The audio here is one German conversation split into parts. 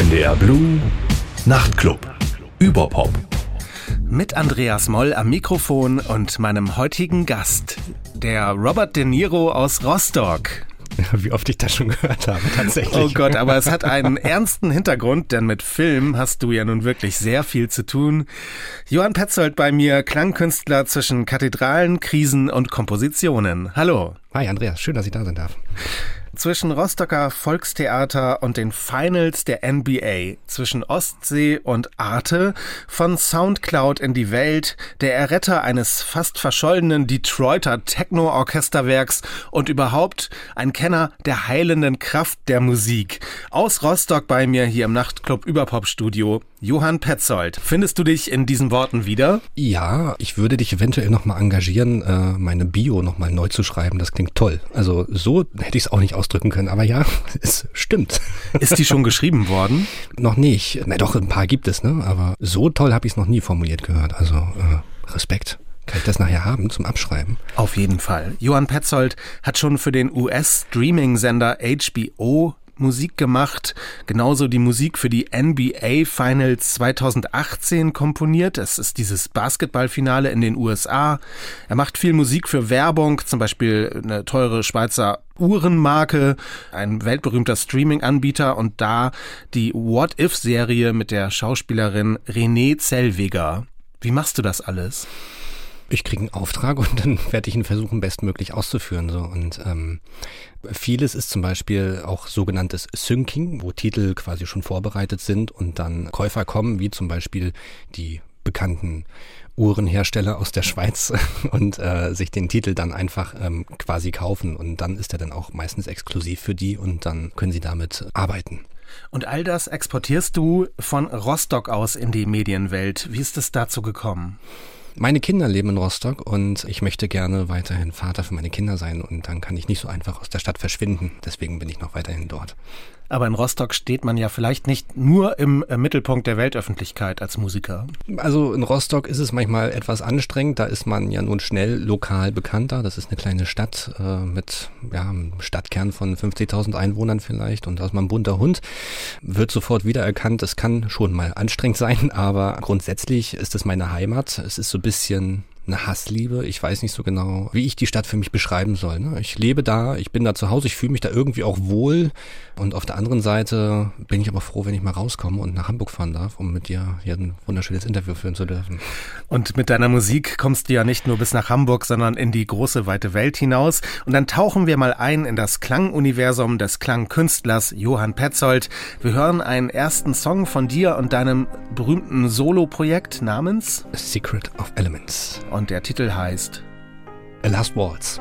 NDR Blue Nachtclub. Überpop. Mit Andreas Moll am Mikrofon und meinem heutigen Gast, der Robert De Niro aus Rostock. Wie oft ich das schon gehört habe, tatsächlich. Oh Gott, aber es hat einen ernsten Hintergrund, denn mit Film hast du ja nun wirklich sehr viel zu tun. Johann Petzold bei mir, Klangkünstler zwischen Kathedralen, Krisen und Kompositionen. Hallo. Hi Andreas, schön, dass ich da sein darf zwischen Rostocker Volkstheater und den Finals der NBA, zwischen Ostsee und Arte, von Soundcloud in die Welt, der Erretter eines fast verschollenen Detroiter Techno-Orchesterwerks und überhaupt ein Kenner der heilenden Kraft der Musik. Aus Rostock bei mir hier im Nachtclub Überpop Studio, Johann Petzold. Findest du dich in diesen Worten wieder? Ja, ich würde dich eventuell nochmal engagieren, äh, meine Bio nochmal neu zu schreiben. Das klingt toll. Also so hätte ich es auch nicht ausdrücken können, aber ja, es stimmt. Ist die schon geschrieben worden? noch nicht. Na doch, ein paar gibt es, ne? Aber so toll habe ich es noch nie formuliert gehört. Also äh, Respekt. Kann ich das nachher haben zum Abschreiben? Auf jeden Fall. Johann Petzold hat schon für den US-Streaming-Sender HBO Musik gemacht, genauso die Musik für die NBA Finals 2018 komponiert. Es ist dieses Basketballfinale in den USA. Er macht viel Musik für Werbung, zum Beispiel eine teure Schweizer Uhrenmarke, ein weltberühmter Streaming-Anbieter und da die What If-Serie mit der Schauspielerin Renée Zellweger. Wie machst du das alles? Ich kriege einen Auftrag und dann werde ich ihn versuchen, bestmöglich auszuführen. So. Und ähm, vieles ist zum Beispiel auch sogenanntes Syncing, wo Titel quasi schon vorbereitet sind und dann Käufer kommen, wie zum Beispiel die bekannten Uhrenhersteller aus der Schweiz und äh, sich den Titel dann einfach ähm, quasi kaufen und dann ist er dann auch meistens exklusiv für die und dann können sie damit arbeiten. Und all das exportierst du von Rostock aus in die Medienwelt. Wie ist es dazu gekommen? Meine Kinder leben in Rostock und ich möchte gerne weiterhin Vater für meine Kinder sein und dann kann ich nicht so einfach aus der Stadt verschwinden. Deswegen bin ich noch weiterhin dort. Aber in Rostock steht man ja vielleicht nicht nur im äh, Mittelpunkt der Weltöffentlichkeit als Musiker. Also in Rostock ist es manchmal etwas anstrengend. Da ist man ja nun schnell lokal bekannter. Das ist eine kleine Stadt äh, mit ja, einem Stadtkern von 50.000 Einwohnern vielleicht. Und da ist man ein bunter Hund. Wird sofort wiedererkannt. Es kann schon mal anstrengend sein, aber grundsätzlich ist es meine Heimat. Es ist so ein bisschen eine Hassliebe. Ich weiß nicht so genau, wie ich die Stadt für mich beschreiben soll. Ne? Ich lebe da, ich bin da zu Hause, ich fühle mich da irgendwie auch wohl. Und auf der anderen Seite bin ich aber froh, wenn ich mal rauskomme und nach Hamburg fahren darf, um mit dir hier ein wunderschönes Interview führen zu dürfen. Und mit deiner Musik kommst du ja nicht nur bis nach Hamburg, sondern in die große weite Welt hinaus. Und dann tauchen wir mal ein in das Klanguniversum des Klangkünstlers Johann Petzold. Wir hören einen ersten Song von dir und deinem berühmten Solo-Projekt namens Secret of Elements. Und der Titel heißt A Last Waltz.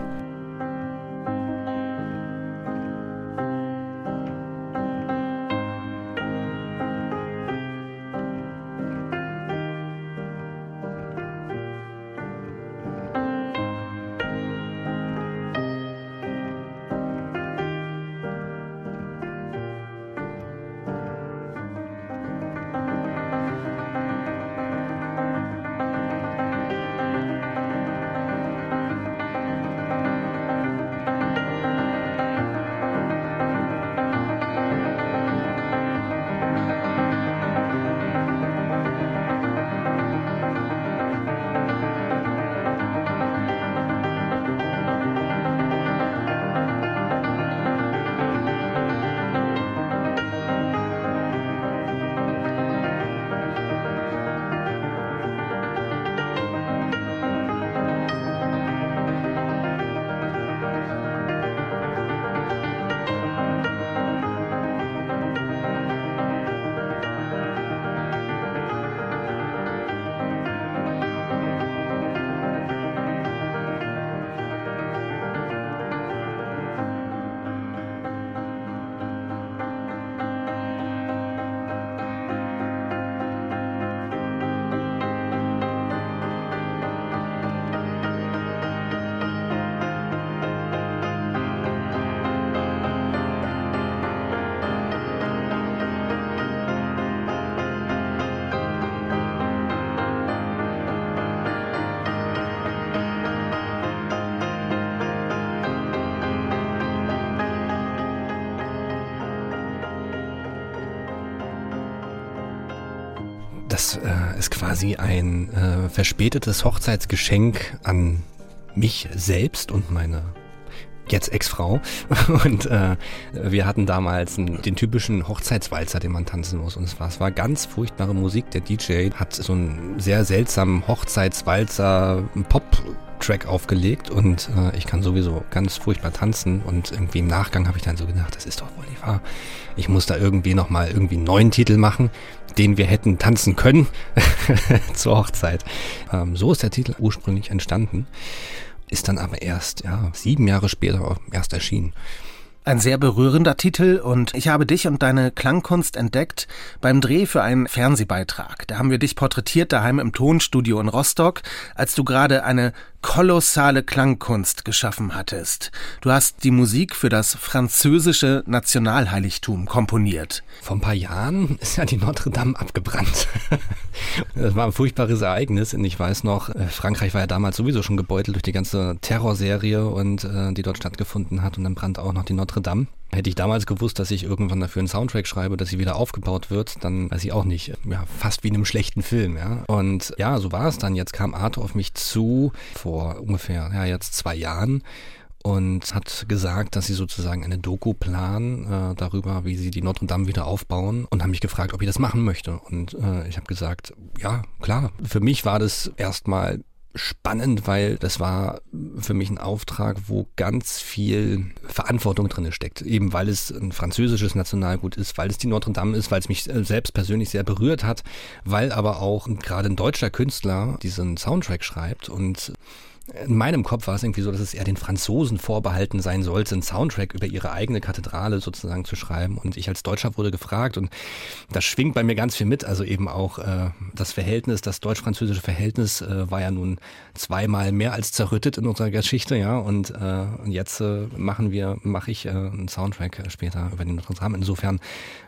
Quasi ein äh, verspätetes Hochzeitsgeschenk an mich selbst und meine jetzt Ex-Frau. Und äh, wir hatten damals einen, den typischen Hochzeitswalzer, den man tanzen muss. Und es war, es war ganz furchtbare Musik. Der DJ hat so einen sehr seltsamen Hochzeitswalzer Pop Track aufgelegt und äh, ich kann sowieso ganz furchtbar tanzen und irgendwie im Nachgang habe ich dann so gedacht, das ist doch wohl nicht wahr. Ich muss da irgendwie nochmal irgendwie einen neuen Titel machen, den wir hätten tanzen können zur Hochzeit. Ähm, so ist der Titel ursprünglich entstanden ist dann aber erst, ja, sieben Jahre später erst erschienen. Ein sehr berührender Titel und ich habe dich und deine Klangkunst entdeckt beim Dreh für einen Fernsehbeitrag. Da haben wir dich porträtiert daheim im Tonstudio in Rostock, als du gerade eine kolossale Klangkunst geschaffen hattest. Du hast die Musik für das französische Nationalheiligtum komponiert. Vor ein paar Jahren ist ja die Notre Dame abgebrannt. Das war ein furchtbares Ereignis und ich weiß noch, äh, Frankreich war ja damals sowieso schon gebeutelt durch die ganze Terrorserie und äh, die dort stattgefunden hat und dann brannte auch noch die Notre Dame. Hätte ich damals gewusst, dass ich irgendwann dafür einen Soundtrack schreibe, dass sie wieder aufgebaut wird, dann weiß ich auch nicht. Ja, fast wie in einem schlechten Film, ja. Und ja, so war es dann. Jetzt kam Arthur auf mich zu, vor ungefähr, ja, jetzt zwei Jahren und hat gesagt, dass sie sozusagen eine Doku planen äh, darüber, wie sie die Notre Dame wieder aufbauen und haben mich gefragt, ob ich das machen möchte. Und äh, ich habe gesagt, ja, klar. Für mich war das erstmal spannend, weil das war für mich ein Auftrag, wo ganz viel Verantwortung drin steckt. Eben weil es ein französisches Nationalgut ist, weil es die Notre Dame ist, weil es mich äh, selbst persönlich sehr berührt hat, weil aber auch gerade ein deutscher Künstler diesen Soundtrack schreibt und in meinem Kopf war es irgendwie so, dass es eher den Franzosen vorbehalten sein sollte, einen Soundtrack über ihre eigene Kathedrale sozusagen zu schreiben. Und ich als Deutscher wurde gefragt und das schwingt bei mir ganz viel mit. Also eben auch äh, das Verhältnis, das deutsch-französische Verhältnis äh, war ja nun zweimal mehr als zerrüttet in unserer Geschichte, ja. Und, äh, und jetzt äh, machen wir, mache ich äh, einen Soundtrack später über den Notre Dame. Insofern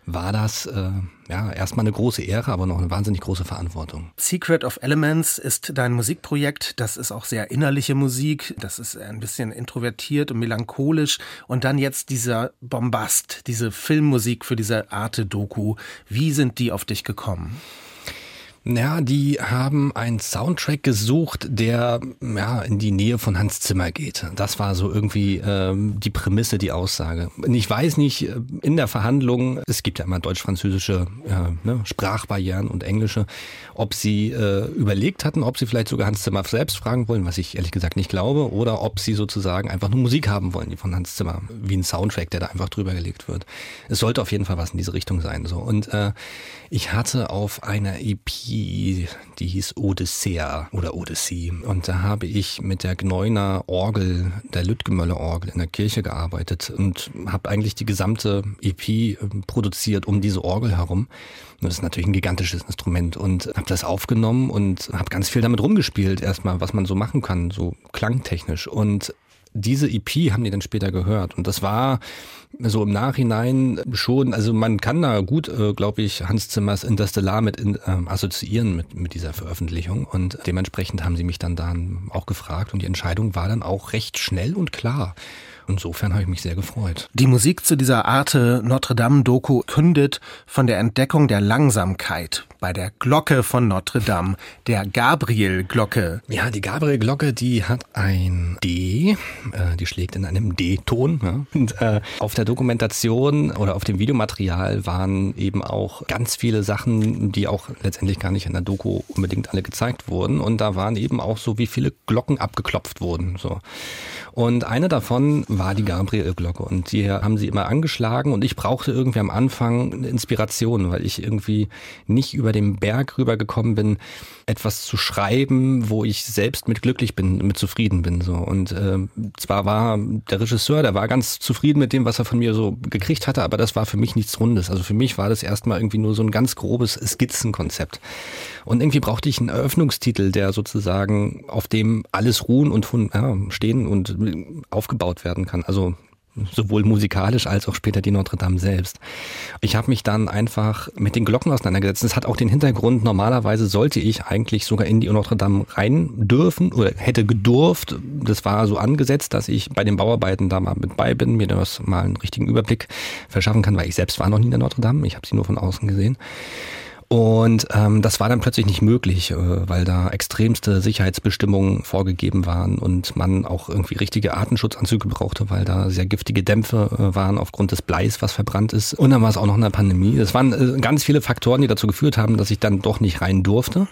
war das äh, ja erstmal eine große Ehre, aber noch eine wahnsinnig große Verantwortung. Secret of Elements ist dein Musikprojekt. Das ist auch sehr innerliche Musik. Das ist ein bisschen introvertiert und melancholisch. Und dann jetzt dieser Bombast, diese Filmmusik für diese Arte-Doku. Wie sind die auf dich gekommen? Ja, die haben einen Soundtrack gesucht, der ja in die Nähe von Hans Zimmer geht. Das war so irgendwie ähm, die Prämisse, die Aussage. Und ich weiß nicht, äh, in der Verhandlung, es gibt ja immer deutsch-französische äh, ne, Sprachbarrieren und englische, ob sie äh, überlegt hatten, ob sie vielleicht sogar Hans Zimmer selbst fragen wollen, was ich ehrlich gesagt nicht glaube, oder ob sie sozusagen einfach nur Musik haben wollen, die von Hans Zimmer, wie ein Soundtrack, der da einfach drüber gelegt wird. Es sollte auf jeden Fall was in diese Richtung sein. So und äh, ich hatte auf einer EP die, die hieß Odyssea oder Odyssey. Und da habe ich mit der Gneuner Orgel, der Lüttgemöller Orgel in der Kirche gearbeitet und habe eigentlich die gesamte EP ähm, produziert um diese Orgel herum. Das ist natürlich ein gigantisches Instrument und habe das aufgenommen und habe ganz viel damit rumgespielt erstmal, was man so machen kann, so klangtechnisch. Und diese EP haben die dann später gehört. Und das war so im Nachhinein schon, also man kann da gut, äh, glaube ich, Hans Zimmers Interstellar mit in, äh, assoziieren mit, mit dieser Veröffentlichung. Und dementsprechend haben sie mich dann dann auch gefragt und die Entscheidung war dann auch recht schnell und klar. Insofern habe ich mich sehr gefreut. Die Musik zu dieser Arte Notre Dame Doku kündet von der Entdeckung der Langsamkeit bei der Glocke von Notre Dame, der Gabriel-Glocke. Ja, die Gabriel-Glocke, die hat ein D, äh, die schlägt in einem D-Ton. Ja? Und äh, auf der Dokumentation oder auf dem Videomaterial waren eben auch ganz viele Sachen, die auch letztendlich gar nicht in der Doku unbedingt alle gezeigt wurden. Und da waren eben auch so, wie viele Glocken abgeklopft wurden. So. Und eine davon war die Gabriel-Glocke und die haben sie immer angeschlagen und ich brauchte irgendwie am Anfang eine Inspiration, weil ich irgendwie nicht über den Berg rübergekommen bin, etwas zu schreiben, wo ich selbst mit glücklich bin, mit zufrieden bin. So. Und äh, zwar war der Regisseur, der war ganz zufrieden mit dem, was er von mir so gekriegt hatte, aber das war für mich nichts Rundes. Also für mich war das erstmal irgendwie nur so ein ganz grobes Skizzenkonzept. Und irgendwie brauchte ich einen Eröffnungstitel, der sozusagen auf dem alles ruhen und ja, stehen und aufgebaut werden kann. Also sowohl musikalisch als auch später die Notre Dame selbst. Ich habe mich dann einfach mit den Glocken auseinandergesetzt. Das hat auch den Hintergrund, normalerweise sollte ich eigentlich sogar in die Notre Dame rein dürfen oder hätte gedurft. Das war so angesetzt, dass ich bei den Bauarbeiten da mal mit bei bin, mir das mal einen richtigen Überblick verschaffen kann, weil ich selbst war noch nie in der Notre Dame. Ich habe sie nur von außen gesehen. Und ähm, das war dann plötzlich nicht möglich, äh, weil da extremste Sicherheitsbestimmungen vorgegeben waren und man auch irgendwie richtige Artenschutzanzüge brauchte, weil da sehr giftige Dämpfe äh, waren aufgrund des Bleis, was verbrannt ist. Und dann war es auch noch eine Pandemie. Es waren äh, ganz viele Faktoren, die dazu geführt haben, dass ich dann doch nicht rein durfte.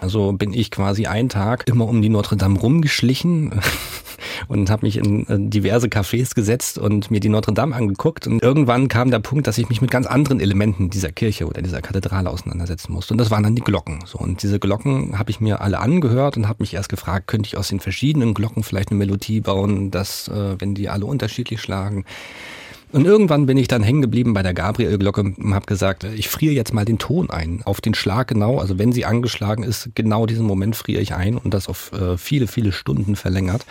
Also bin ich quasi einen Tag immer um die Notre Dame rumgeschlichen und habe mich in äh, diverse Cafés gesetzt und mir die Notre Dame angeguckt. Und irgendwann kam der Punkt, dass ich mich mit ganz anderen Elementen dieser Kirche oder dieser Kathedrale auseinandersetzen musste. Und das waren dann die Glocken. So und diese Glocken habe ich mir alle angehört und habe mich erst gefragt, könnte ich aus den verschiedenen Glocken vielleicht eine Melodie bauen, dass äh, wenn die alle unterschiedlich schlagen. Und irgendwann bin ich dann hängen geblieben bei der Gabriel-Glocke und habe gesagt, ich friere jetzt mal den Ton ein, auf den Schlag genau. Also wenn sie angeschlagen ist, genau diesen Moment friere ich ein und das auf äh, viele, viele Stunden verlängert.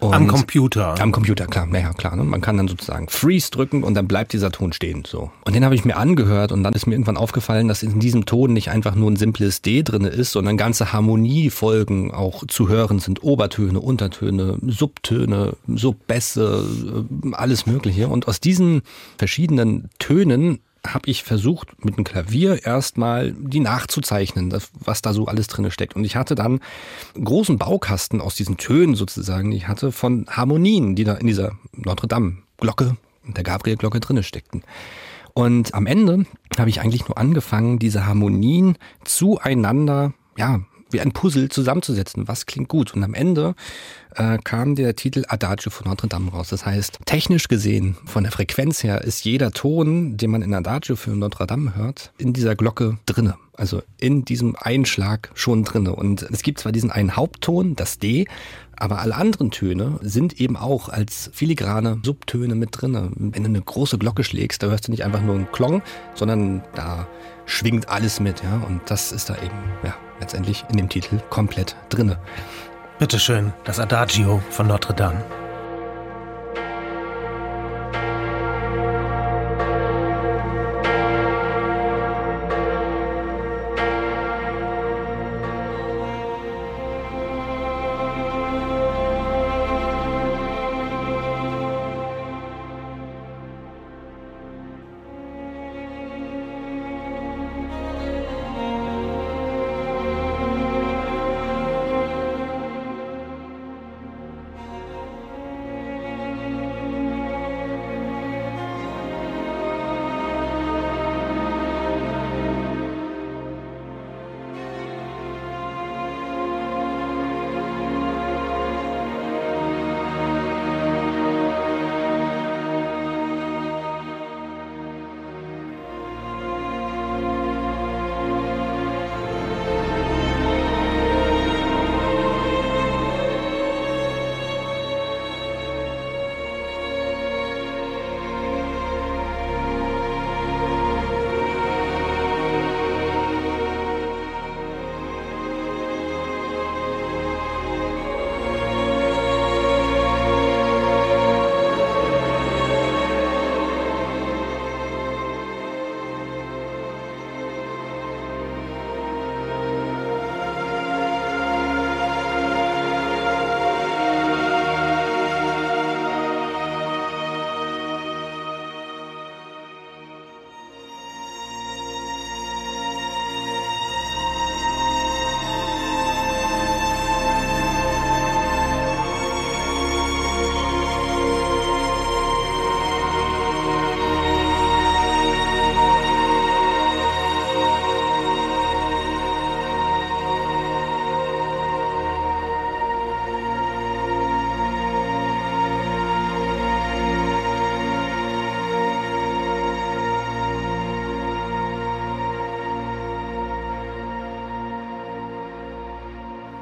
Und am Computer. Am Computer, klar. Naja, klar. Ne? Man kann dann sozusagen Freeze drücken und dann bleibt dieser Ton stehen. So. Und den habe ich mir angehört und dann ist mir irgendwann aufgefallen, dass in diesem Ton nicht einfach nur ein simples D drinne ist, sondern ganze Harmoniefolgen auch zu hören sind. Obertöne, Untertöne, Subtöne, Subbässe, äh, alles Mögliche. Und aus diesen verschiedenen Tönen habe ich versucht, mit dem Klavier erstmal die nachzuzeichnen, was da so alles drin steckt. Und ich hatte dann einen großen Baukasten aus diesen Tönen sozusagen, die ich hatte von Harmonien, die da in dieser Notre Dame Glocke, der Gabriel Glocke drinne steckten. Und am Ende habe ich eigentlich nur angefangen, diese Harmonien zueinander, ja, wie ein Puzzle zusammenzusetzen. Was klingt gut? Und am Ende äh, kam der Titel Adagio von Notre Dame raus. Das heißt, technisch gesehen, von der Frequenz her, ist jeder Ton, den man in Adagio für Notre Dame hört, in dieser Glocke drinne. Also in diesem Einschlag schon drinne. Und es gibt zwar diesen einen Hauptton, das D, aber alle anderen Töne sind eben auch als filigrane Subtöne mit drinne. Wenn du eine große Glocke schlägst, da hörst du nicht einfach nur einen Klong, sondern da schwingt alles mit, ja. Und das ist da eben, ja, letztendlich in dem Titel komplett drinne. Bitteschön, das Adagio von Notre Dame.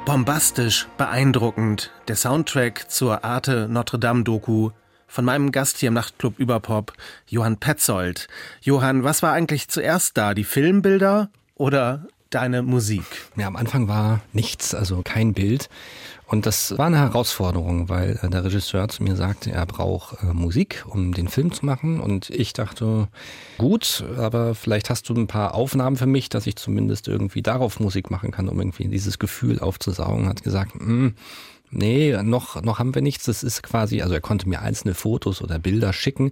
Bombastisch, beeindruckend, der Soundtrack zur Arte Notre Dame Doku von meinem Gast hier im Nachtclub Überpop, Johann Petzold. Johann, was war eigentlich zuerst da, die Filmbilder oder deine Musik? Ja, am Anfang war nichts, also kein Bild. Und das war eine Herausforderung, weil äh, der Regisseur zu mir sagte, er braucht äh, Musik, um den Film zu machen. Und ich dachte, gut, aber vielleicht hast du ein paar Aufnahmen für mich, dass ich zumindest irgendwie darauf Musik machen kann, um irgendwie dieses Gefühl aufzusaugen. Hat gesagt, mh, hm, Nee, noch, noch haben wir nichts. Das ist quasi, also er konnte mir einzelne Fotos oder Bilder schicken,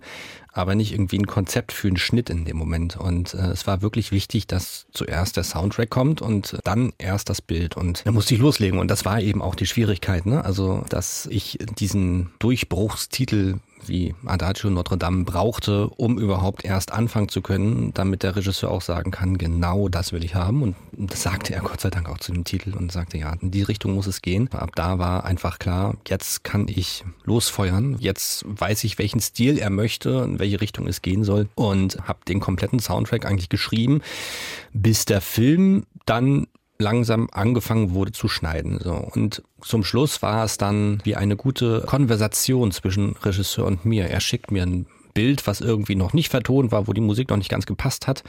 aber nicht irgendwie ein Konzept für einen Schnitt in dem Moment. Und äh, es war wirklich wichtig, dass zuerst der Soundtrack kommt und dann erst das Bild. Und da musste ich loslegen. Und das war eben auch die Schwierigkeit, ne? Also, dass ich diesen Durchbruchstitel wie Adagio Notre Dame brauchte, um überhaupt erst anfangen zu können, damit der Regisseur auch sagen kann, genau das will ich haben. Und das sagte er Gott sei Dank auch zu dem Titel und sagte, ja, in die Richtung muss es gehen. Ab da war einfach klar, jetzt kann ich losfeuern. Jetzt weiß ich, welchen Stil er möchte, in welche Richtung es gehen soll und habe den kompletten Soundtrack eigentlich geschrieben, bis der Film dann langsam angefangen wurde zu schneiden. So. Und zum Schluss war es dann wie eine gute Konversation zwischen Regisseur und mir. Er schickt mir ein Bild, was irgendwie noch nicht vertont war, wo die Musik noch nicht ganz gepasst hat.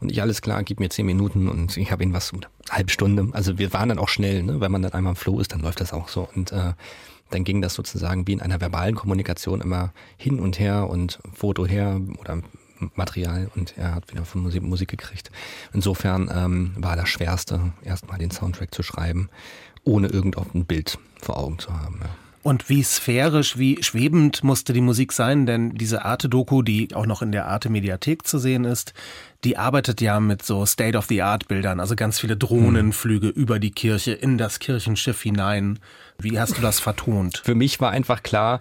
Und ich, alles klar, gib mir zehn Minuten und ich habe ihn was, eine halbe Stunde. Also wir waren dann auch schnell, ne? wenn man dann einmal im Flow ist, dann läuft das auch so. Und äh, dann ging das sozusagen wie in einer verbalen Kommunikation immer hin und her und Foto her oder Material und er hat wieder von Musik, Musik gekriegt. Insofern ähm, war das Schwerste, erstmal den Soundtrack zu schreiben, ohne irgendein Bild vor Augen zu haben. Ja. Und wie sphärisch, wie schwebend musste die Musik sein? Denn diese Arte-Doku, die auch noch in der Arte-Mediathek zu sehen ist, die arbeitet ja mit so State-of-the-Art-Bildern, also ganz viele Drohnenflüge mhm. über die Kirche, in das Kirchenschiff hinein. Wie hast du das vertont? Für mich war einfach klar,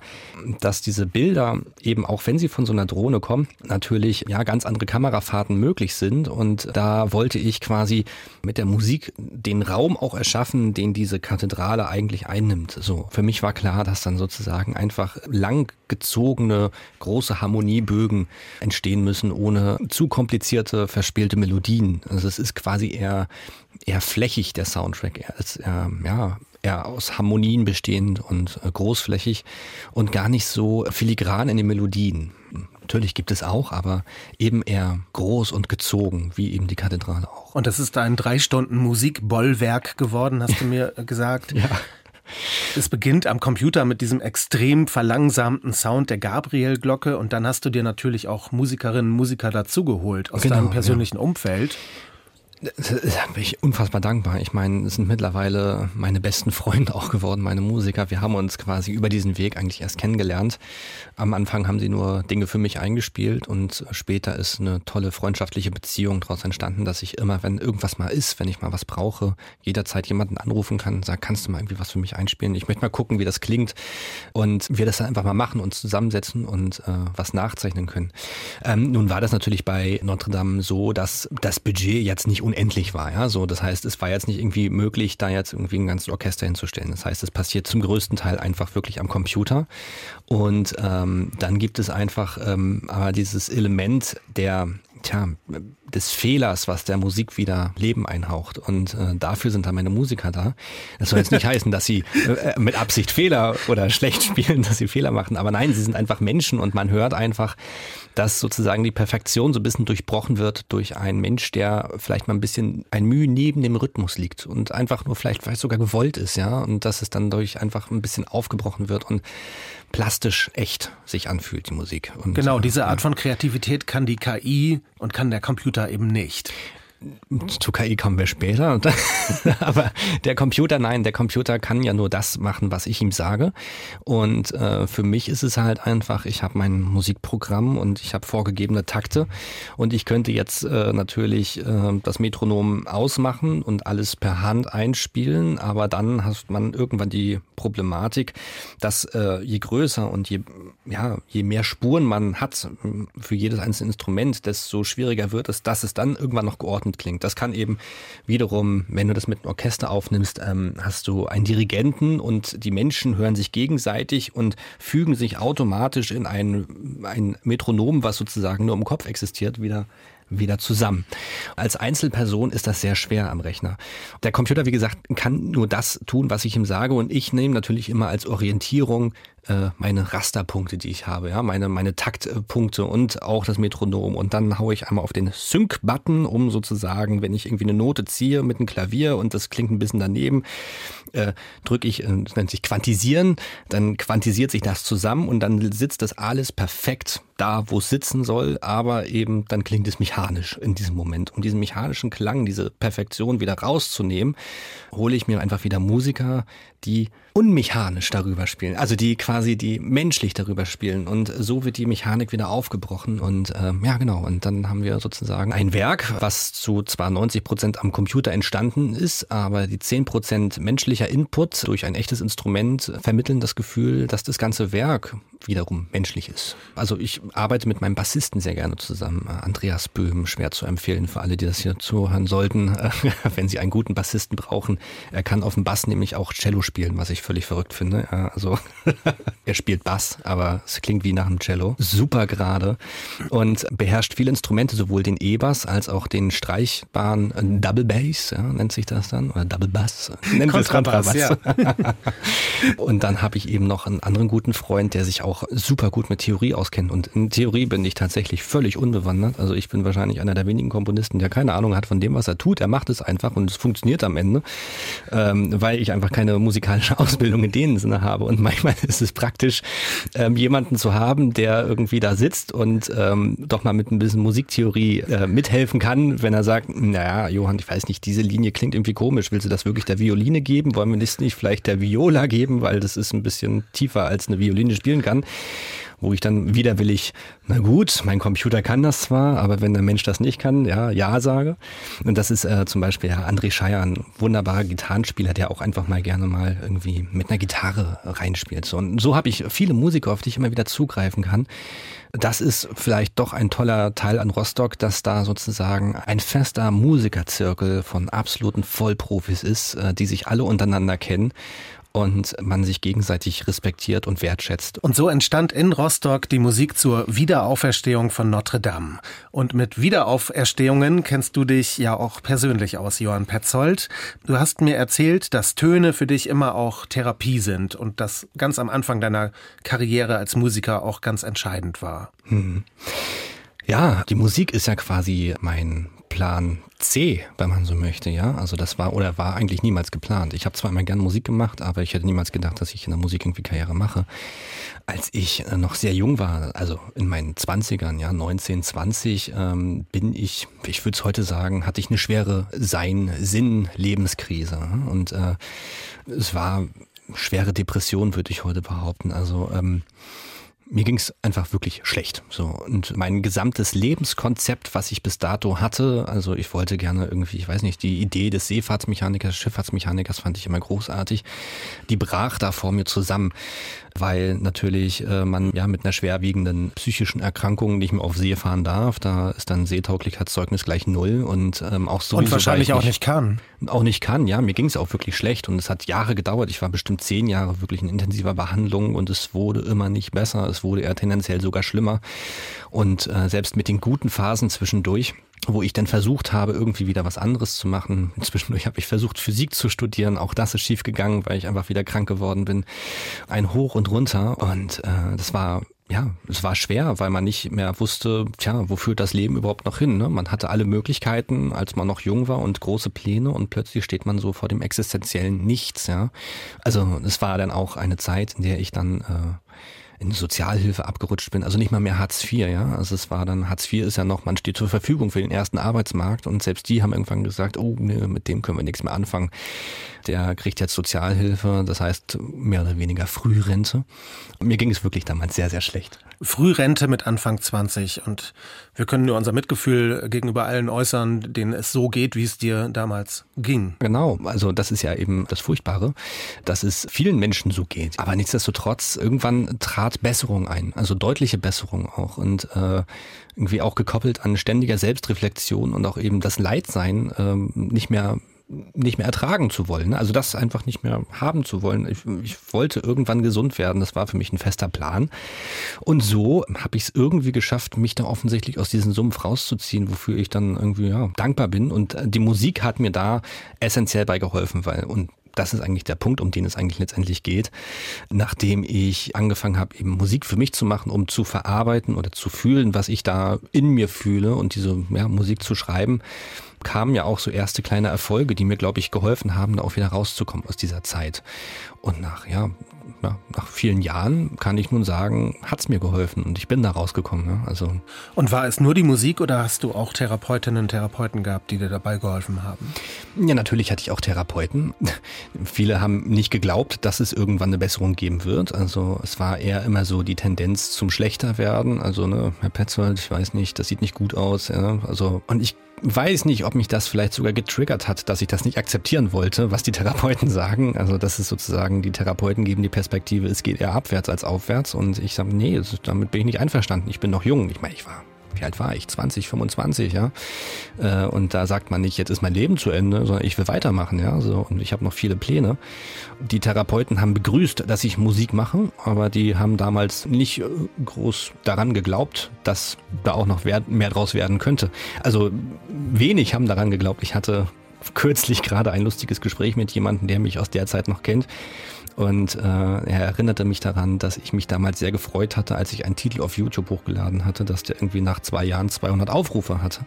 dass diese Bilder eben auch wenn sie von so einer Drohne kommen, natürlich ja ganz andere Kamerafahrten möglich sind und da wollte ich quasi mit der Musik den Raum auch erschaffen, den diese Kathedrale eigentlich einnimmt. So, für mich war klar, dass dann sozusagen einfach langgezogene große Harmoniebögen entstehen müssen, ohne zu komplizierte verspielte Melodien. Also es ist quasi eher eher flächig der Soundtrack, er eher, ja eher aus Harmonien bestehend und äh, großflächig und gar nicht so filigran in den Melodien. Natürlich gibt es auch, aber eben eher groß und gezogen, wie eben die Kathedrale auch. Und das ist ein drei Stunden Musikbollwerk geworden, hast du mir gesagt. ja. Es beginnt am Computer mit diesem extrem verlangsamten Sound der Gabriel-Glocke und dann hast du dir natürlich auch Musikerinnen und Musiker dazugeholt aus genau, deinem persönlichen ja. Umfeld. Da bin ich unfassbar dankbar. Ich meine, es sind mittlerweile meine besten Freunde auch geworden, meine Musiker. Wir haben uns quasi über diesen Weg eigentlich erst kennengelernt. Am Anfang haben sie nur Dinge für mich eingespielt und später ist eine tolle freundschaftliche Beziehung daraus entstanden, dass ich immer, wenn irgendwas mal ist, wenn ich mal was brauche, jederzeit jemanden anrufen kann, sag, kannst du mal irgendwie was für mich einspielen? Ich möchte mal gucken, wie das klingt und wir das dann einfach mal machen, uns zusammensetzen und äh, was nachzeichnen können. Ähm, nun war das natürlich bei Notre Dame so, dass das Budget jetzt nicht unendlich war. Ja, so das heißt, es war jetzt nicht irgendwie möglich, da jetzt irgendwie ein ganzes Orchester hinzustellen. Das heißt, es passiert zum größten Teil einfach wirklich am Computer. Und ähm, dann gibt es einfach ähm, aber dieses Element der tja, des Fehlers, was der Musik wieder Leben einhaucht. Und äh, dafür sind da meine Musiker da. Das soll jetzt nicht heißen, dass sie äh, mit Absicht Fehler oder schlecht spielen, dass sie Fehler machen. Aber nein, sie sind einfach Menschen und man hört einfach, dass sozusagen die Perfektion so ein bisschen durchbrochen wird durch einen Mensch, der vielleicht mal ein bisschen ein Mühe neben dem Rhythmus liegt und einfach nur vielleicht, vielleicht sogar gewollt ist, ja. Und dass es dann durch einfach ein bisschen aufgebrochen wird und plastisch echt sich anfühlt, die Musik. Und, genau, diese Art von Kreativität kann die KI und kann der Computer eben nicht. Zu KI kommen wir später. Aber der Computer, nein, der Computer kann ja nur das machen, was ich ihm sage. Und äh, für mich ist es halt einfach, ich habe mein Musikprogramm und ich habe vorgegebene Takte. Und ich könnte jetzt äh, natürlich äh, das Metronom ausmachen und alles per Hand einspielen. Aber dann hat man irgendwann die Problematik, dass äh, je größer und je, ja, je mehr Spuren man hat für jedes einzelne Instrument, desto schwieriger wird es, dass es dann irgendwann noch geordnet passend klingt. Das kann eben wiederum, wenn du das mit einem Orchester aufnimmst, ähm, hast du einen Dirigenten und die Menschen hören sich gegenseitig und fügen sich automatisch in ein, ein Metronom, was sozusagen nur im Kopf existiert, wieder wieder zusammen. Als Einzelperson ist das sehr schwer am Rechner. Der Computer, wie gesagt, kann nur das tun, was ich ihm sage und ich nehme natürlich immer als Orientierung äh, meine Rasterpunkte, die ich habe, ja, meine, meine Taktpunkte und auch das Metronom. Und dann haue ich einmal auf den Sync-Button, um sozusagen, wenn ich irgendwie eine Note ziehe mit einem Klavier und das klingt ein bisschen daneben, äh, drücke ich, äh, das nennt sich Quantisieren, dann quantisiert sich das zusammen und dann sitzt das alles perfekt da, wo es sitzen soll, aber eben dann klingt es mechanisch in diesem Moment. Um diesen mechanischen Klang, diese Perfektion wieder rauszunehmen, hole ich mir einfach wieder Musiker, die unmechanisch darüber spielen, also die quasi die menschlich darüber spielen und so wird die Mechanik wieder aufgebrochen und äh, ja genau und dann haben wir sozusagen ein Werk, was zu zwar 90 Prozent am Computer entstanden ist, aber die 10 Prozent menschlicher Input durch ein echtes Instrument vermitteln das Gefühl, dass das ganze Werk wiederum menschlich ist. Also ich arbeite mit meinem Bassisten sehr gerne zusammen, Andreas Böhm, schwer zu empfehlen für alle, die das hier zuhören sollten, wenn sie einen guten Bassisten brauchen. Er kann auf dem Bass nämlich auch Cello spielen, was ich völlig verrückt finde. Also er spielt Bass, aber es klingt wie nach einem Cello. Super gerade und beherrscht viele Instrumente, sowohl den E-Bass als auch den streichbaren Double Bass, ja, nennt sich das dann, oder Double Bass. Nennt Kontrabass, Kontrabass. Ja. und dann habe ich eben noch einen anderen guten Freund, der sich auch super gut mit Theorie auskennt. Und in Theorie bin ich tatsächlich völlig unbewandert. Also ich bin wahrscheinlich einer der wenigen Komponisten, der keine Ahnung hat von dem, was er tut. Er macht es einfach und es funktioniert am Ende, ähm, weil ich einfach keine musikalische Ausbildung in dem Sinne habe. Und manchmal ist es praktisch, ähm, jemanden zu haben, der irgendwie da sitzt und ähm, doch mal mit ein bisschen Musiktheorie äh, mithelfen kann, wenn er sagt, naja, Johann, ich weiß nicht, diese Linie klingt irgendwie komisch. Willst du das wirklich der Violine geben? Wollen wir das nicht vielleicht der Viola geben, weil das ist ein bisschen tiefer als eine Violine spielen kann? Wo ich dann widerwillig, na gut, mein Computer kann das zwar, aber wenn der Mensch das nicht kann, ja, ja sage. Und das ist äh, zum Beispiel ja, André Scheier, ein wunderbarer Gitarrenspieler, der auch einfach mal gerne mal irgendwie mit einer Gitarre reinspielt. So, und so habe ich viele Musiker, auf die ich immer wieder zugreifen kann. Das ist vielleicht doch ein toller Teil an Rostock, dass da sozusagen ein fester Musikerzirkel von absoluten Vollprofis ist, äh, die sich alle untereinander kennen und man sich gegenseitig respektiert und wertschätzt. Und so entstand in Rostock die Musik zur Wiederauferstehung von Notre Dame. Und mit Wiederauferstehungen kennst du dich ja auch persönlich aus, Johann Petzold. Du hast mir erzählt, dass Töne für dich immer auch Therapie sind und das ganz am Anfang deiner Karriere als Musiker auch ganz entscheidend war. Hm. Ja, die Musik ist ja quasi mein Plan C, wenn man so möchte, ja. Also das war oder war eigentlich niemals geplant. Ich habe zwar immer gern Musik gemacht, aber ich hätte niemals gedacht, dass ich in der Musik irgendwie Karriere mache. Als ich äh, noch sehr jung war, also in meinen Zwanzigern, ja, 19, 20, ähm, bin ich, ich würde es heute sagen, hatte ich eine schwere Sein, Sinn, Lebenskrise. Und äh, es war schwere Depression, würde ich heute behaupten. Also ähm, mir ging es einfach wirklich schlecht. So und mein gesamtes Lebenskonzept, was ich bis dato hatte, also ich wollte gerne irgendwie, ich weiß nicht, die Idee des Seefahrtsmechanikers, Schifffahrtsmechanikers fand ich immer großartig. Die brach da vor mir zusammen weil natürlich äh, man ja mit einer schwerwiegenden psychischen Erkrankung nicht mehr auf See fahren darf. Da ist dann Seetauglichkeitszeugnis gleich null und ähm, auch so und wahrscheinlich auch nicht kann. Auch nicht kann, ja. Mir ging es auch wirklich schlecht und es hat Jahre gedauert. Ich war bestimmt zehn Jahre wirklich in intensiver Behandlung und es wurde immer nicht besser. Es wurde eher tendenziell sogar schlimmer und äh, selbst mit den guten Phasen zwischendurch wo ich dann versucht habe, irgendwie wieder was anderes zu machen. Zwischendurch habe ich versucht, Physik zu studieren. Auch das ist schief gegangen, weil ich einfach wieder krank geworden bin. Ein Hoch und runter. Und äh, das war ja, es war schwer, weil man nicht mehr wusste, tja, wo führt das Leben überhaupt noch hin? Ne? Man hatte alle Möglichkeiten, als man noch jung war und große Pläne und plötzlich steht man so vor dem existenziellen Nichts. Ja, also es war dann auch eine Zeit, in der ich dann äh, in Sozialhilfe abgerutscht bin, also nicht mal mehr Hartz IV, ja. Also es war dann, Hartz IV ist ja noch, man steht zur Verfügung für den ersten Arbeitsmarkt und selbst die haben irgendwann gesagt, oh, nee, mit dem können wir nichts mehr anfangen. Der kriegt jetzt Sozialhilfe, das heißt mehr oder weniger Frührente. Und mir ging es wirklich damals sehr, sehr schlecht. Frührente mit Anfang 20 und wir können nur unser Mitgefühl gegenüber allen äußern, denen es so geht, wie es dir damals ging. Genau, also das ist ja eben das Furchtbare, dass es vielen Menschen so geht. Aber nichtsdestotrotz, irgendwann trat Besserung ein, also deutliche Besserung auch und äh, irgendwie auch gekoppelt an ständiger Selbstreflexion und auch eben das Leidsein äh, nicht mehr nicht mehr ertragen zu wollen. Also das einfach nicht mehr haben zu wollen. Ich, ich wollte irgendwann gesund werden. Das war für mich ein fester Plan. Und so habe ich es irgendwie geschafft, mich da offensichtlich aus diesem Sumpf rauszuziehen, wofür ich dann irgendwie ja, dankbar bin. Und die Musik hat mir da essentiell bei geholfen, weil und das ist eigentlich der Punkt, um den es eigentlich letztendlich geht. Nachdem ich angefangen habe, eben Musik für mich zu machen, um zu verarbeiten oder zu fühlen, was ich da in mir fühle und diese ja, Musik zu schreiben, kamen ja auch so erste kleine Erfolge, die mir, glaube ich, geholfen haben, da auch wieder rauszukommen aus dieser Zeit. Und nach, ja, ja, nach vielen Jahren kann ich nun sagen, hat's mir geholfen und ich bin da rausgekommen. Ne? Also und war es nur die Musik oder hast du auch Therapeutinnen und Therapeuten gehabt, die dir dabei geholfen haben? Ja, natürlich hatte ich auch Therapeuten. Viele haben nicht geglaubt, dass es irgendwann eine Besserung geben wird. Also es war eher immer so die Tendenz zum schlechter werden. Also ne, Herr Petzold, ich weiß nicht, das sieht nicht gut aus. Ja? Also und ich weiß nicht, ob mich das vielleicht sogar getriggert hat, dass ich das nicht akzeptieren wollte, was die Therapeuten sagen. Also das ist sozusagen, die Therapeuten geben die Perspektive, es geht eher abwärts als aufwärts. Und ich sage, nee, damit bin ich nicht einverstanden. Ich bin noch jung. Ich meine, ich war wie alt war ich? 20, 25, ja. Äh, und da sagt man nicht, jetzt ist mein Leben zu Ende, sondern ich will weitermachen, ja. So, und ich habe noch viele Pläne. Die Therapeuten haben begrüßt, dass ich Musik mache, aber die haben damals nicht äh, groß daran geglaubt, dass da auch noch mehr draus werden könnte. Also wenig haben daran geglaubt. Ich hatte kürzlich gerade ein lustiges Gespräch mit jemandem, der mich aus der Zeit noch kennt. Und äh, er erinnerte mich daran, dass ich mich damals sehr gefreut hatte, als ich einen Titel auf YouTube hochgeladen hatte, dass der irgendwie nach zwei Jahren 200 Aufrufe hatte.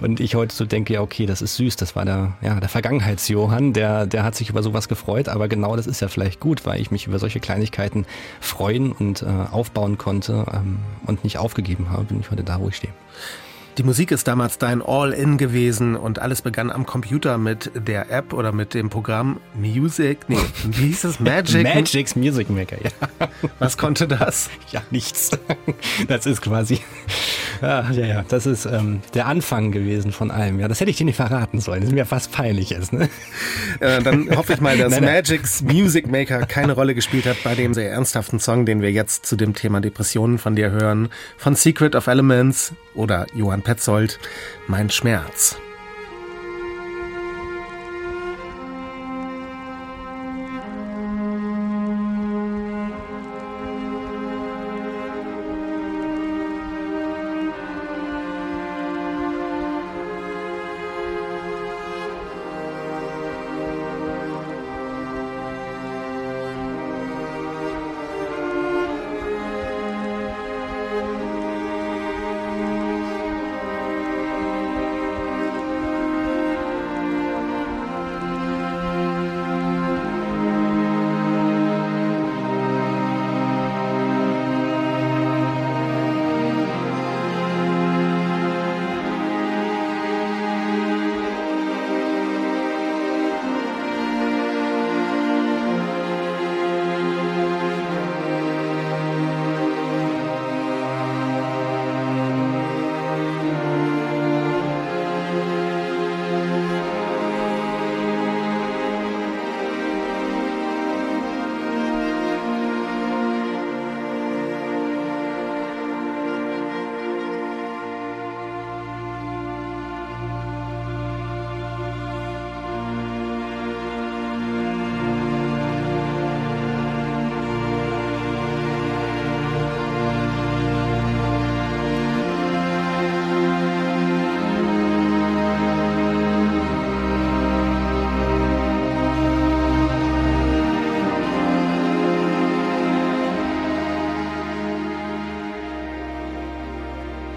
Und ich heute so denke, ja okay, das ist süß, das war der, ja, der Vergangenheitsjohann, der, der hat sich über sowas gefreut, aber genau das ist ja vielleicht gut, weil ich mich über solche Kleinigkeiten freuen und äh, aufbauen konnte ähm, und nicht aufgegeben habe, bin ich heute da, wo ich stehe. Die Musik ist damals dein All-In gewesen und alles begann am Computer mit der App oder mit dem Programm Music. Nee, wie hieß es? Magic? Magic's Music Maker, ja. Was konnte das? Ja, nichts. Das ist quasi. Ja, ja, ja. Das ist ähm, der Anfang gewesen von allem. Ja, das hätte ich dir nicht verraten sollen. Das ist mir fast peinlich ist, ne? Äh, dann hoffe ich mal, dass nein, nein. Magic's Music Maker keine Rolle gespielt hat bei dem sehr ernsthaften Song, den wir jetzt zu dem Thema Depressionen von dir hören. Von Secret of Elements oder Johann Petzold, Mein Schmerz.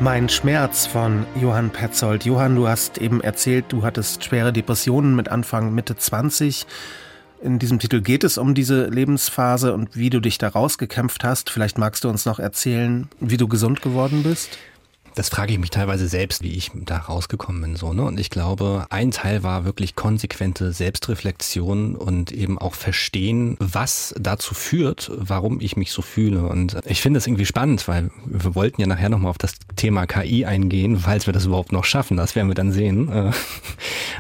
Mein Schmerz von Johann Petzold. Johann, du hast eben erzählt, du hattest schwere Depressionen mit Anfang, Mitte 20. In diesem Titel geht es um diese Lebensphase und wie du dich da rausgekämpft hast. Vielleicht magst du uns noch erzählen, wie du gesund geworden bist? Das frage ich mich teilweise selbst, wie ich da rausgekommen bin, so, ne? Und ich glaube, ein Teil war wirklich konsequente Selbstreflexion und eben auch verstehen, was dazu führt, warum ich mich so fühle. Und ich finde es irgendwie spannend, weil wir wollten ja nachher nochmal auf das Thema KI eingehen, falls wir das überhaupt noch schaffen. Das werden wir dann sehen. Äh,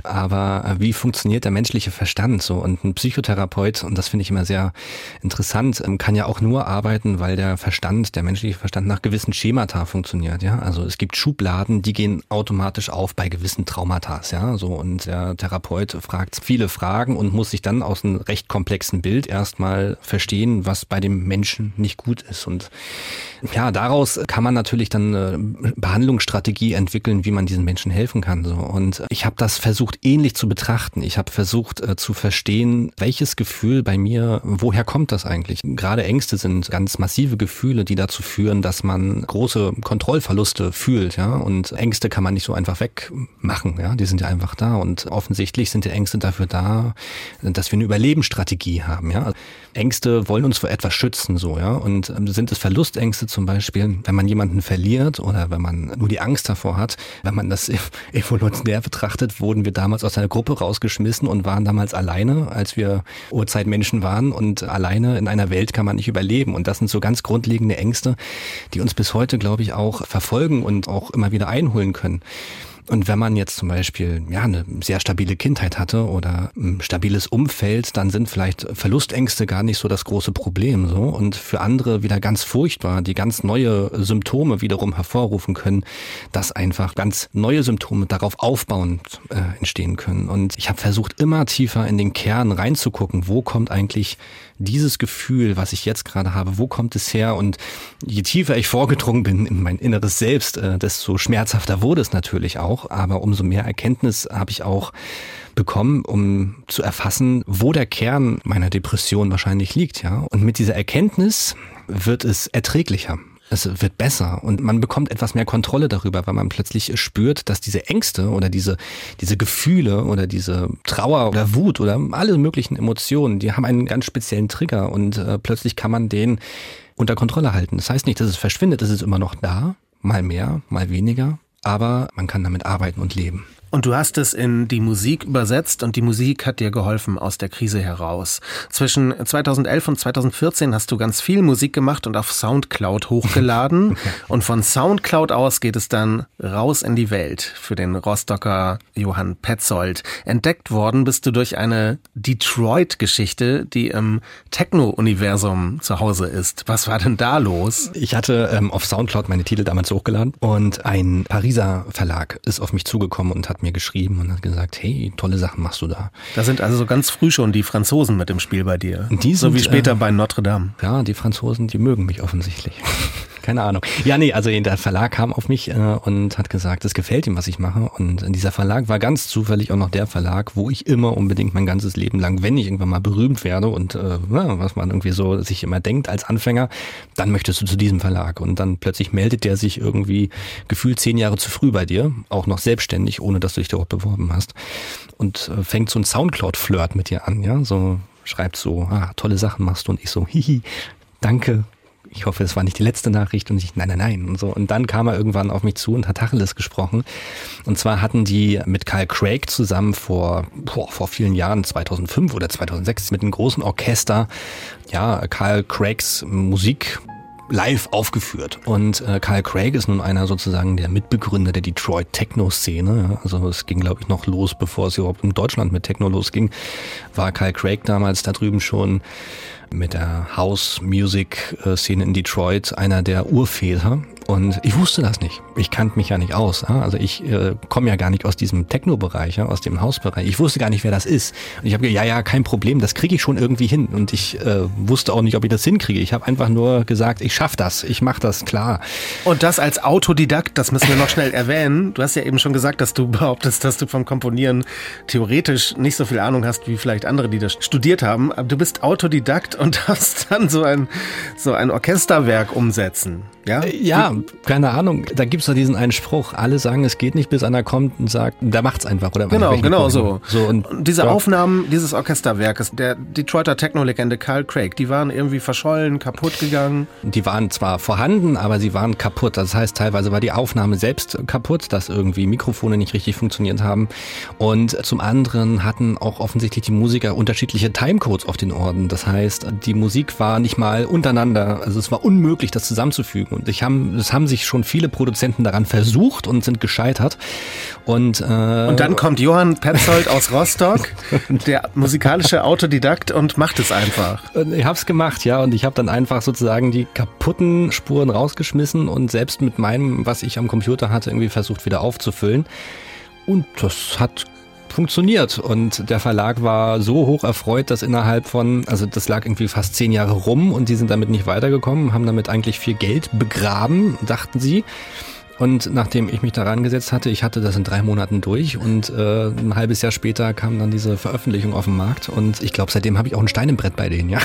aber wie funktioniert der menschliche Verstand so? Und ein Psychotherapeut, und das finde ich immer sehr interessant, ähm, kann ja auch nur arbeiten, weil der Verstand, der menschliche Verstand nach gewissen Schemata funktioniert, ja? Also es gibt Schubladen, die gehen automatisch auf bei gewissen Traumata, ja, so und der Therapeut fragt viele Fragen und muss sich dann aus einem recht komplexen Bild erstmal verstehen, was bei dem Menschen nicht gut ist und ja, daraus kann man natürlich dann eine Behandlungsstrategie entwickeln, wie man diesen Menschen helfen kann so und ich habe das versucht ähnlich zu betrachten. Ich habe versucht äh, zu verstehen, welches Gefühl bei mir, woher kommt das eigentlich? Gerade Ängste sind ganz massive Gefühle, die dazu führen, dass man große Kontrollverluste fühlt, ja. Und Ängste kann man nicht so einfach wegmachen, ja. Die sind ja einfach da. Und offensichtlich sind die Ängste dafür da, dass wir eine Überlebensstrategie haben, ja. Ängste wollen uns vor etwas schützen, so, ja. Und ähm, sind es Verlustängste zum Beispiel, wenn man jemanden verliert oder wenn man nur die Angst davor hat, wenn man das evolutionär betrachtet, wurden wir damals aus einer Gruppe rausgeschmissen und waren damals alleine, als wir Urzeitmenschen waren und alleine in einer Welt kann man nicht überleben. Und das sind so ganz grundlegende Ängste, die uns bis heute, glaube ich, auch verfolgen und auch immer wieder einholen können. Und wenn man jetzt zum Beispiel ja eine sehr stabile Kindheit hatte oder ein stabiles Umfeld, dann sind vielleicht Verlustängste gar nicht so das große Problem so und für andere wieder ganz furchtbar, die ganz neue Symptome wiederum hervorrufen können, dass einfach ganz neue Symptome darauf aufbauend äh, entstehen können. Und ich habe versucht immer tiefer in den Kern reinzugucken, wo kommt eigentlich dieses Gefühl, was ich jetzt gerade habe, wo kommt es her? Und je tiefer ich vorgedrungen bin in mein inneres Selbst, äh, desto schmerzhafter wurde es natürlich auch. Aber umso mehr Erkenntnis habe ich auch bekommen, um zu erfassen, wo der Kern meiner Depression wahrscheinlich liegt, ja. Und mit dieser Erkenntnis wird es erträglicher es wird besser und man bekommt etwas mehr Kontrolle darüber, weil man plötzlich spürt, dass diese Ängste oder diese, diese Gefühle oder diese Trauer oder Wut oder alle möglichen Emotionen, die haben einen ganz speziellen Trigger und äh, plötzlich kann man den unter Kontrolle halten. Das heißt nicht, dass es verschwindet, es ist immer noch da, mal mehr, mal weniger, aber man kann damit arbeiten und leben. Und du hast es in die Musik übersetzt und die Musik hat dir geholfen aus der Krise heraus. Zwischen 2011 und 2014 hast du ganz viel Musik gemacht und auf Soundcloud hochgeladen. und von Soundcloud aus geht es dann raus in die Welt für den Rostocker Johann Petzold. Entdeckt worden bist du durch eine Detroit-Geschichte, die im Techno-Universum zu Hause ist. Was war denn da los? Ich hatte ähm, auf Soundcloud meine Titel damals hochgeladen und ein Pariser Verlag ist auf mich zugekommen und hat hat mir geschrieben und hat gesagt, hey, tolle Sachen machst du da. Da sind also so ganz früh schon die Franzosen mit im Spiel bei dir. Die sind, so wie später äh, bei Notre Dame. Ja, die Franzosen, die mögen mich offensichtlich keine Ahnung. Ja, nee, also der Verlag kam auf mich äh, und hat gesagt, es gefällt ihm, was ich mache. Und dieser Verlag war ganz zufällig auch noch der Verlag, wo ich immer unbedingt mein ganzes Leben lang, wenn ich irgendwann mal berühmt werde und äh, was man irgendwie so sich immer denkt als Anfänger, dann möchtest du zu diesem Verlag. Und dann plötzlich meldet der sich irgendwie gefühlt zehn Jahre zu früh bei dir, auch noch selbstständig, ohne dass du dich dort beworben hast. Und äh, fängt so ein Soundcloud-Flirt mit dir an, ja, so schreibt so, ah, tolle Sachen machst du und ich so, hihi, danke, ich hoffe, es war nicht die letzte Nachricht und ich, nein, nein, nein und so. Und dann kam er irgendwann auf mich zu und hat Tacheles gesprochen. Und zwar hatten die mit Carl Craig zusammen vor, boah, vor vielen Jahren, 2005 oder 2006, mit einem großen Orchester, ja, Carl Craigs Musik live aufgeführt. Und äh, Carl Craig ist nun einer sozusagen der Mitbegründer der Detroit Techno-Szene. Also es ging, glaube ich, noch los, bevor es überhaupt in Deutschland mit Techno losging, war Carl Craig damals da drüben schon mit der House-Music-Szene in Detroit einer der Urväter. Und ich wusste das nicht. Ich kannte mich ja nicht aus. Also ich äh, komme ja gar nicht aus diesem Techno-Bereich, aus dem Hausbereich. Ich wusste gar nicht, wer das ist. Und ich habe gesagt, ja, ja, kein Problem, das kriege ich schon irgendwie hin. Und ich äh, wusste auch nicht, ob ich das hinkriege. Ich habe einfach nur gesagt, ich schaffe das, ich mache das, klar. Und das als Autodidakt, das müssen wir noch schnell erwähnen. Du hast ja eben schon gesagt, dass du behauptest, dass du vom Komponieren theoretisch nicht so viel Ahnung hast, wie vielleicht andere, die das studiert haben. Aber du bist Autodidakt und darfst dann so ein, so ein Orchesterwerk umsetzen. Ja? Äh, ja, keine Ahnung. Da gibt's doch diesen einen Spruch. Alle sagen, es geht nicht, bis einer kommt und sagt, der macht's einfach. Oder genau, genau so. so und, und diese ja. Aufnahmen dieses Orchesterwerkes, der Detroiter Techno-Legende Carl Craig, die waren irgendwie verschollen, kaputt gegangen. Die waren zwar vorhanden, aber sie waren kaputt. Das heißt, teilweise war die Aufnahme selbst kaputt, dass irgendwie Mikrofone nicht richtig funktioniert haben. Und zum anderen hatten auch offensichtlich die Musiker unterschiedliche Timecodes auf den Orden. Das heißt, die Musik war nicht mal untereinander. Also es war unmöglich, das zusammenzufügen. Und ich haben, es haben sich schon viele Produzenten daran versucht und sind gescheitert. Und, äh, und dann kommt Johann Petzold aus Rostock, der musikalische Autodidakt und macht es einfach. Ich habe es gemacht, ja, und ich habe dann einfach sozusagen die kaputten Spuren rausgeschmissen und selbst mit meinem, was ich am Computer hatte, irgendwie versucht wieder aufzufüllen. Und das hat funktioniert. Und der Verlag war so hoch erfreut, dass innerhalb von, also das lag irgendwie fast zehn Jahre rum und die sind damit nicht weitergekommen, haben damit eigentlich viel Geld begraben, dachten sie. Und nachdem ich mich daran gesetzt hatte, ich hatte das in drei Monaten durch und äh, ein halbes Jahr später kam dann diese Veröffentlichung auf den Markt und ich glaube, seitdem habe ich auch ein Stein im Brett bei denen, ja.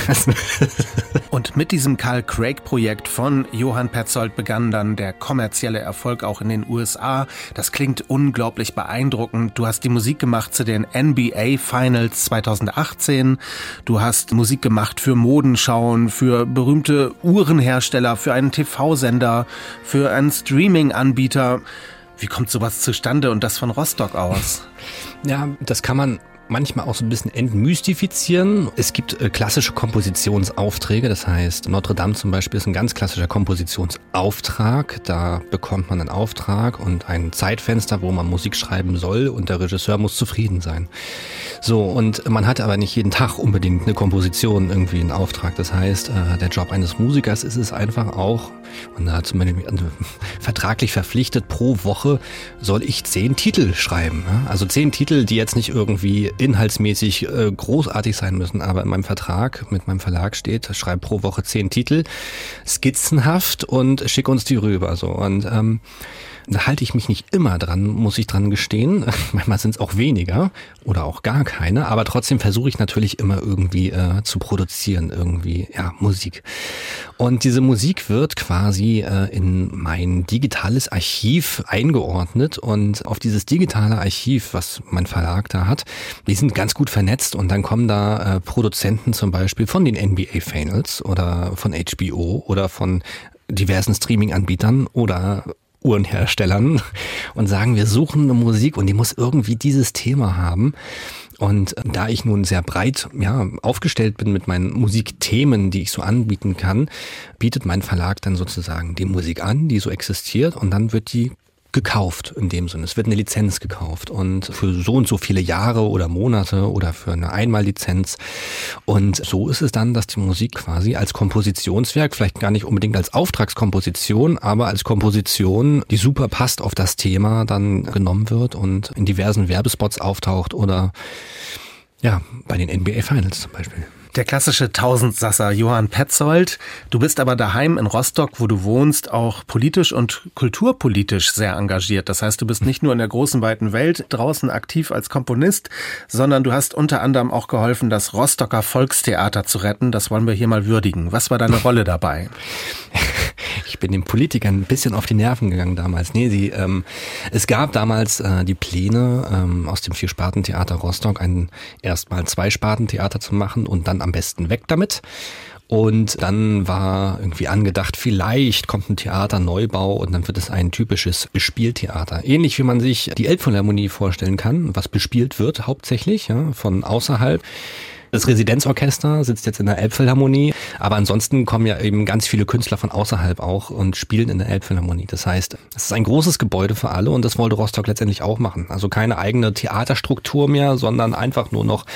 und mit diesem Carl Craig-Projekt von Johann Petzold begann dann der kommerzielle Erfolg auch in den USA. Das klingt unglaublich beeindruckend. Du hast die Musik gemacht zu den NBA Finals 2018. Du hast Musik gemacht für Modenschauen, für berühmte Uhrenhersteller, für einen TV-Sender, für einen Streaming-Anbieter. Wie kommt sowas zustande und das von Rostock aus? Ja, das kann man manchmal auch so ein bisschen entmystifizieren. Es gibt äh, klassische Kompositionsaufträge, das heißt Notre Dame zum Beispiel ist ein ganz klassischer Kompositionsauftrag. Da bekommt man einen Auftrag und ein Zeitfenster, wo man Musik schreiben soll und der Regisseur muss zufrieden sein. So, und man hat aber nicht jeden Tag unbedingt eine Komposition irgendwie in Auftrag. Das heißt, äh, der Job eines Musikers ist es einfach auch, und da zum Beispiel also, vertraglich verpflichtet, pro Woche soll ich zehn Titel schreiben. Also zehn Titel, die jetzt nicht irgendwie inhaltsmäßig äh, großartig sein müssen, aber in meinem Vertrag mit meinem Verlag steht, schreib pro Woche zehn Titel, skizzenhaft und schick uns die rüber. So und ähm, da halte ich mich nicht immer dran, muss ich dran gestehen. Manchmal sind es auch weniger oder auch gar keine, aber trotzdem versuche ich natürlich immer irgendwie äh, zu produzieren, irgendwie, ja, Musik. Und diese Musik wird quasi äh, in mein digitales Archiv eingeordnet und auf dieses digitale Archiv, was mein Verlag da hat, die sind ganz gut vernetzt und dann kommen da äh, Produzenten zum Beispiel von den NBA Finals oder von HBO oder von diversen Streaming-Anbietern oder Uhrenherstellern und sagen, wir suchen eine Musik und die muss irgendwie dieses Thema haben. Und da ich nun sehr breit ja, aufgestellt bin mit meinen Musikthemen, die ich so anbieten kann, bietet mein Verlag dann sozusagen die Musik an, die so existiert und dann wird die gekauft in dem Sinne. Es wird eine Lizenz gekauft und für so und so viele Jahre oder Monate oder für eine Einmallizenz. Und so ist es dann, dass die Musik quasi als Kompositionswerk, vielleicht gar nicht unbedingt als Auftragskomposition, aber als Komposition, die super passt auf das Thema, dann genommen wird und in diversen Werbespots auftaucht oder ja, bei den NBA Finals zum Beispiel. Der klassische Tausendsasser Johann Petzold. Du bist aber daheim in Rostock, wo du wohnst, auch politisch und kulturpolitisch sehr engagiert. Das heißt, du bist nicht nur in der großen weiten Welt draußen aktiv als Komponist, sondern du hast unter anderem auch geholfen, das Rostocker Volkstheater zu retten. Das wollen wir hier mal würdigen. Was war deine Rolle dabei? Ich bin den Politikern ein bisschen auf die Nerven gegangen damals. Nee, sie, ähm, es gab damals äh, die Pläne, ähm, aus dem Vierspartentheater Rostock ein erstmal Zweispartentheater zu machen und dann am besten weg damit. Und dann war irgendwie angedacht, vielleicht kommt ein Theaterneubau und dann wird es ein typisches Bespieltheater. Ähnlich wie man sich die Elbphilharmonie vorstellen kann, was bespielt wird hauptsächlich ja, von außerhalb. Das Residenzorchester sitzt jetzt in der Elbphilharmonie, aber ansonsten kommen ja eben ganz viele Künstler von außerhalb auch und spielen in der Elbphilharmonie. Das heißt, es ist ein großes Gebäude für alle und das wollte Rostock letztendlich auch machen. Also keine eigene Theaterstruktur mehr, sondern einfach nur noch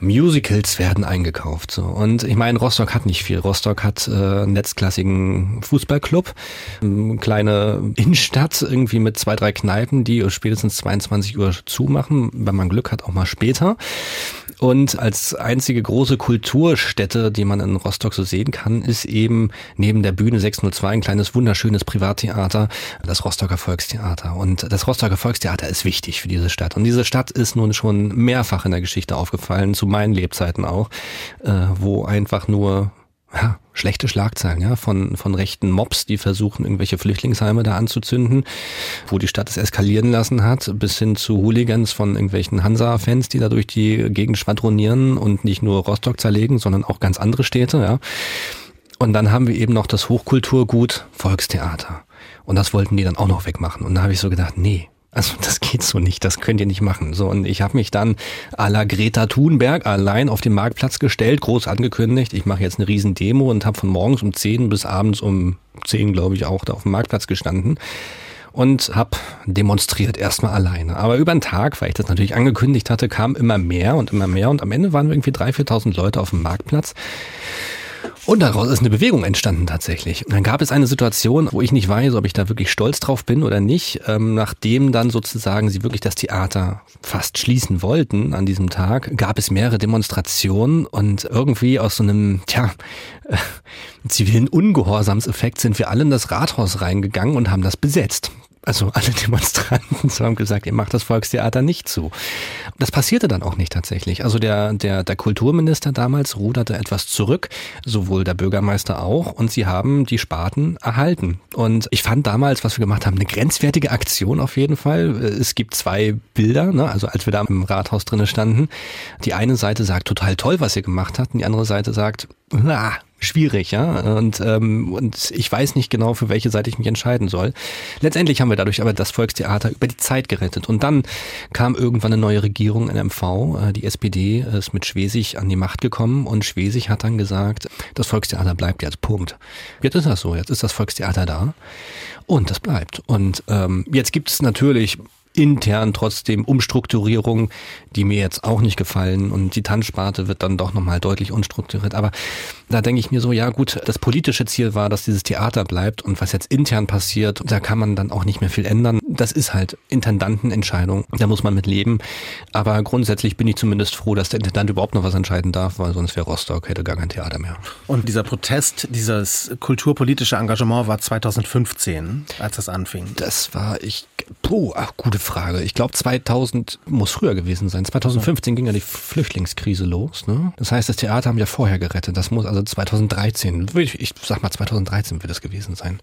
Musicals werden eingekauft. So. Und ich meine, Rostock hat nicht viel. Rostock hat äh, einen netzklassigen Fußballclub, eine kleine Innenstadt irgendwie mit zwei, drei Kneipen, die spätestens 22 Uhr zumachen, wenn man Glück hat, auch mal später. Und als einzige große Kulturstätte, die man in Rostock so sehen kann, ist eben neben der Bühne 602 ein kleines wunderschönes Privattheater, das Rostocker Volkstheater. Und das Rostocker Volkstheater ist wichtig für diese Stadt. Und diese Stadt ist nun schon mehrfach in der Geschichte aufgefallen, zu meinen Lebzeiten auch, äh, wo einfach nur ja, schlechte Schlagzeilen, ja, von, von rechten Mobs, die versuchen, irgendwelche Flüchtlingsheime da anzuzünden, wo die Stadt es eskalieren lassen hat, bis hin zu Hooligans von irgendwelchen Hansa-Fans, die da durch die Gegend schwadronieren und nicht nur Rostock zerlegen, sondern auch ganz andere Städte, ja. Und dann haben wir eben noch das Hochkulturgut Volkstheater. Und das wollten die dann auch noch wegmachen. Und da habe ich so gedacht, nee, also das geht so nicht, das könnt ihr nicht machen. So und ich habe mich dann à la Greta Thunberg allein auf den Marktplatz gestellt, groß angekündigt, ich mache jetzt eine riesen Demo und habe von morgens um 10 bis abends um 10, glaube ich, auch da auf dem Marktplatz gestanden und habe demonstriert erstmal alleine. Aber über den Tag, weil ich das natürlich angekündigt hatte, kam immer mehr und immer mehr und am Ende waren irgendwie 3.000, 4.000 Leute auf dem Marktplatz. Und daraus ist eine Bewegung entstanden tatsächlich. Und dann gab es eine Situation, wo ich nicht weiß, ob ich da wirklich stolz drauf bin oder nicht, ähm, nachdem dann sozusagen sie wirklich das Theater fast schließen wollten an diesem Tag, gab es mehrere Demonstrationen und irgendwie aus so einem, tja, äh, zivilen Ungehorsamseffekt sind wir alle in das Rathaus reingegangen und haben das besetzt also alle Demonstranten haben gesagt, ihr macht das Volkstheater nicht zu. Das passierte dann auch nicht tatsächlich. Also der, der, der Kulturminister damals ruderte etwas zurück, sowohl der Bürgermeister auch, und sie haben die Sparten erhalten. Und ich fand damals, was wir gemacht haben, eine grenzwertige Aktion auf jeden Fall. Es gibt zwei Bilder, ne? also als wir da im Rathaus drinnen standen. Die eine Seite sagt, total toll, was ihr gemacht habt, und die andere Seite sagt, ah, schwierig, ja. Und, ähm, und ich weiß nicht genau, für welche Seite ich mich entscheiden soll. Letztendlich haben wir dadurch aber das Volkstheater über die Zeit gerettet. Und dann kam irgendwann eine neue Regierung in MV. Äh, die SPD ist mit Schwesig an die Macht gekommen und Schwesig hat dann gesagt, das Volkstheater bleibt jetzt, Punkt. Jetzt ist das so, jetzt ist das Volkstheater da und das bleibt. Und ähm, jetzt gibt es natürlich intern trotzdem Umstrukturierungen, die mir jetzt auch nicht gefallen und die Tanzsparte wird dann doch nochmal deutlich unstrukturiert. Aber da denke ich mir so, ja gut, das politische Ziel war, dass dieses Theater bleibt und was jetzt intern passiert, da kann man dann auch nicht mehr viel ändern. Das ist halt Intendantenentscheidung, da muss man mit leben. Aber grundsätzlich bin ich zumindest froh, dass der Intendant überhaupt noch was entscheiden darf, weil sonst wäre Rostock, hätte gar kein Theater mehr. Und dieser Protest, dieses kulturpolitische Engagement war 2015, als das anfing. Das war, ich, puh, ach, gute Frage. Ich glaube 2000 muss früher gewesen sein. 2015 ging ja die Flüchtlingskrise los. Ne? Das heißt, das Theater haben ja vorher gerettet. Das muss also 2013, ich sag mal 2013 wird es gewesen sein.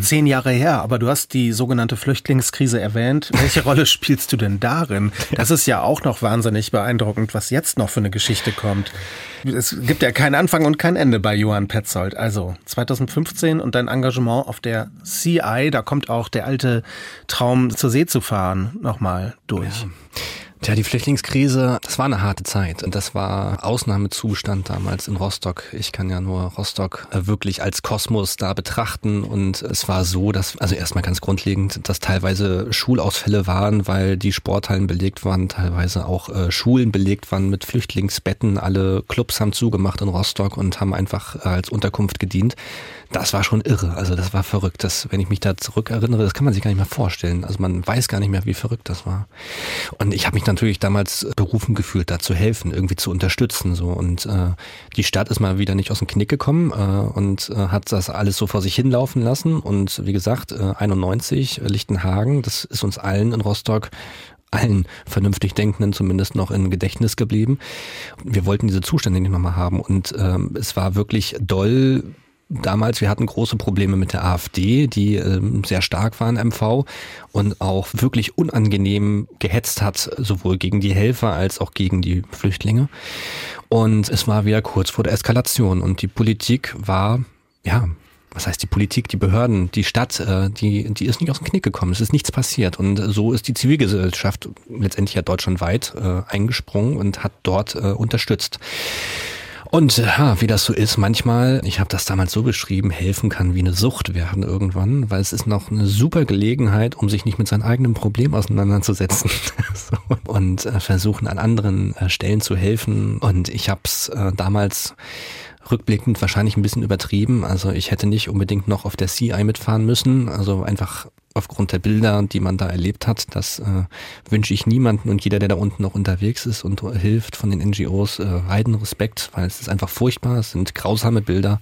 Zehn Jahre her, aber du hast die sogenannte Flüchtlingskrise erwähnt. Welche Rolle spielst du denn darin? Das ist ja auch noch wahnsinnig beeindruckend, was jetzt noch für eine Geschichte kommt. Es gibt ja keinen Anfang und kein Ende bei Johann Petzold. Also 2015 und dein Engagement auf der CI, da kommt auch der alte Traum zur See zu fahren nochmal durch. Ja. Tja, die Flüchtlingskrise, das war eine harte Zeit. Und das war Ausnahmezustand damals in Rostock. Ich kann ja nur Rostock äh, wirklich als Kosmos da betrachten. Und es war so, dass, also erstmal ganz grundlegend, dass teilweise Schulausfälle waren, weil die Sporthallen belegt waren, teilweise auch äh, Schulen belegt waren mit Flüchtlingsbetten. Alle Clubs haben zugemacht in Rostock und haben einfach als Unterkunft gedient das war schon irre. Also das war verrückt. Das, wenn ich mich da zurückerinnere, das kann man sich gar nicht mehr vorstellen. Also man weiß gar nicht mehr, wie verrückt das war. Und ich habe mich natürlich damals berufen gefühlt, da zu helfen, irgendwie zu unterstützen. So und äh, die Stadt ist mal wieder nicht aus dem Knick gekommen äh, und äh, hat das alles so vor sich hinlaufen lassen. Und wie gesagt, äh, 91 Lichtenhagen, das ist uns allen in Rostock allen vernünftig Denkenden zumindest noch in Gedächtnis geblieben. Wir wollten diese Zustände nicht nochmal haben und ähm, es war wirklich doll damals, wir hatten große Probleme mit der AfD, die ähm, sehr stark war in MV und auch wirklich unangenehm gehetzt hat, sowohl gegen die Helfer als auch gegen die Flüchtlinge. Und es war wieder kurz vor der Eskalation und die Politik war, ja, was heißt die Politik, die Behörden, die Stadt, äh, die, die ist nicht aus dem Knick gekommen. Es ist nichts passiert. Und so ist die Zivilgesellschaft letztendlich ja deutschlandweit äh, eingesprungen und hat dort äh, unterstützt. Und ja, wie das so ist, manchmal, ich habe das damals so beschrieben, helfen kann wie eine Sucht werden irgendwann, weil es ist noch eine super Gelegenheit, um sich nicht mit seinem eigenen Problem auseinanderzusetzen so. und äh, versuchen an anderen äh, Stellen zu helfen. Und ich habe es äh, damals rückblickend wahrscheinlich ein bisschen übertrieben. Also ich hätte nicht unbedingt noch auf der CI mitfahren müssen. Also einfach aufgrund der Bilder, die man da erlebt hat. Das äh, wünsche ich niemanden und jeder, der da unten noch unterwegs ist und hilft von den NGOs, äh, Respekt, weil es ist einfach furchtbar. Es sind grausame Bilder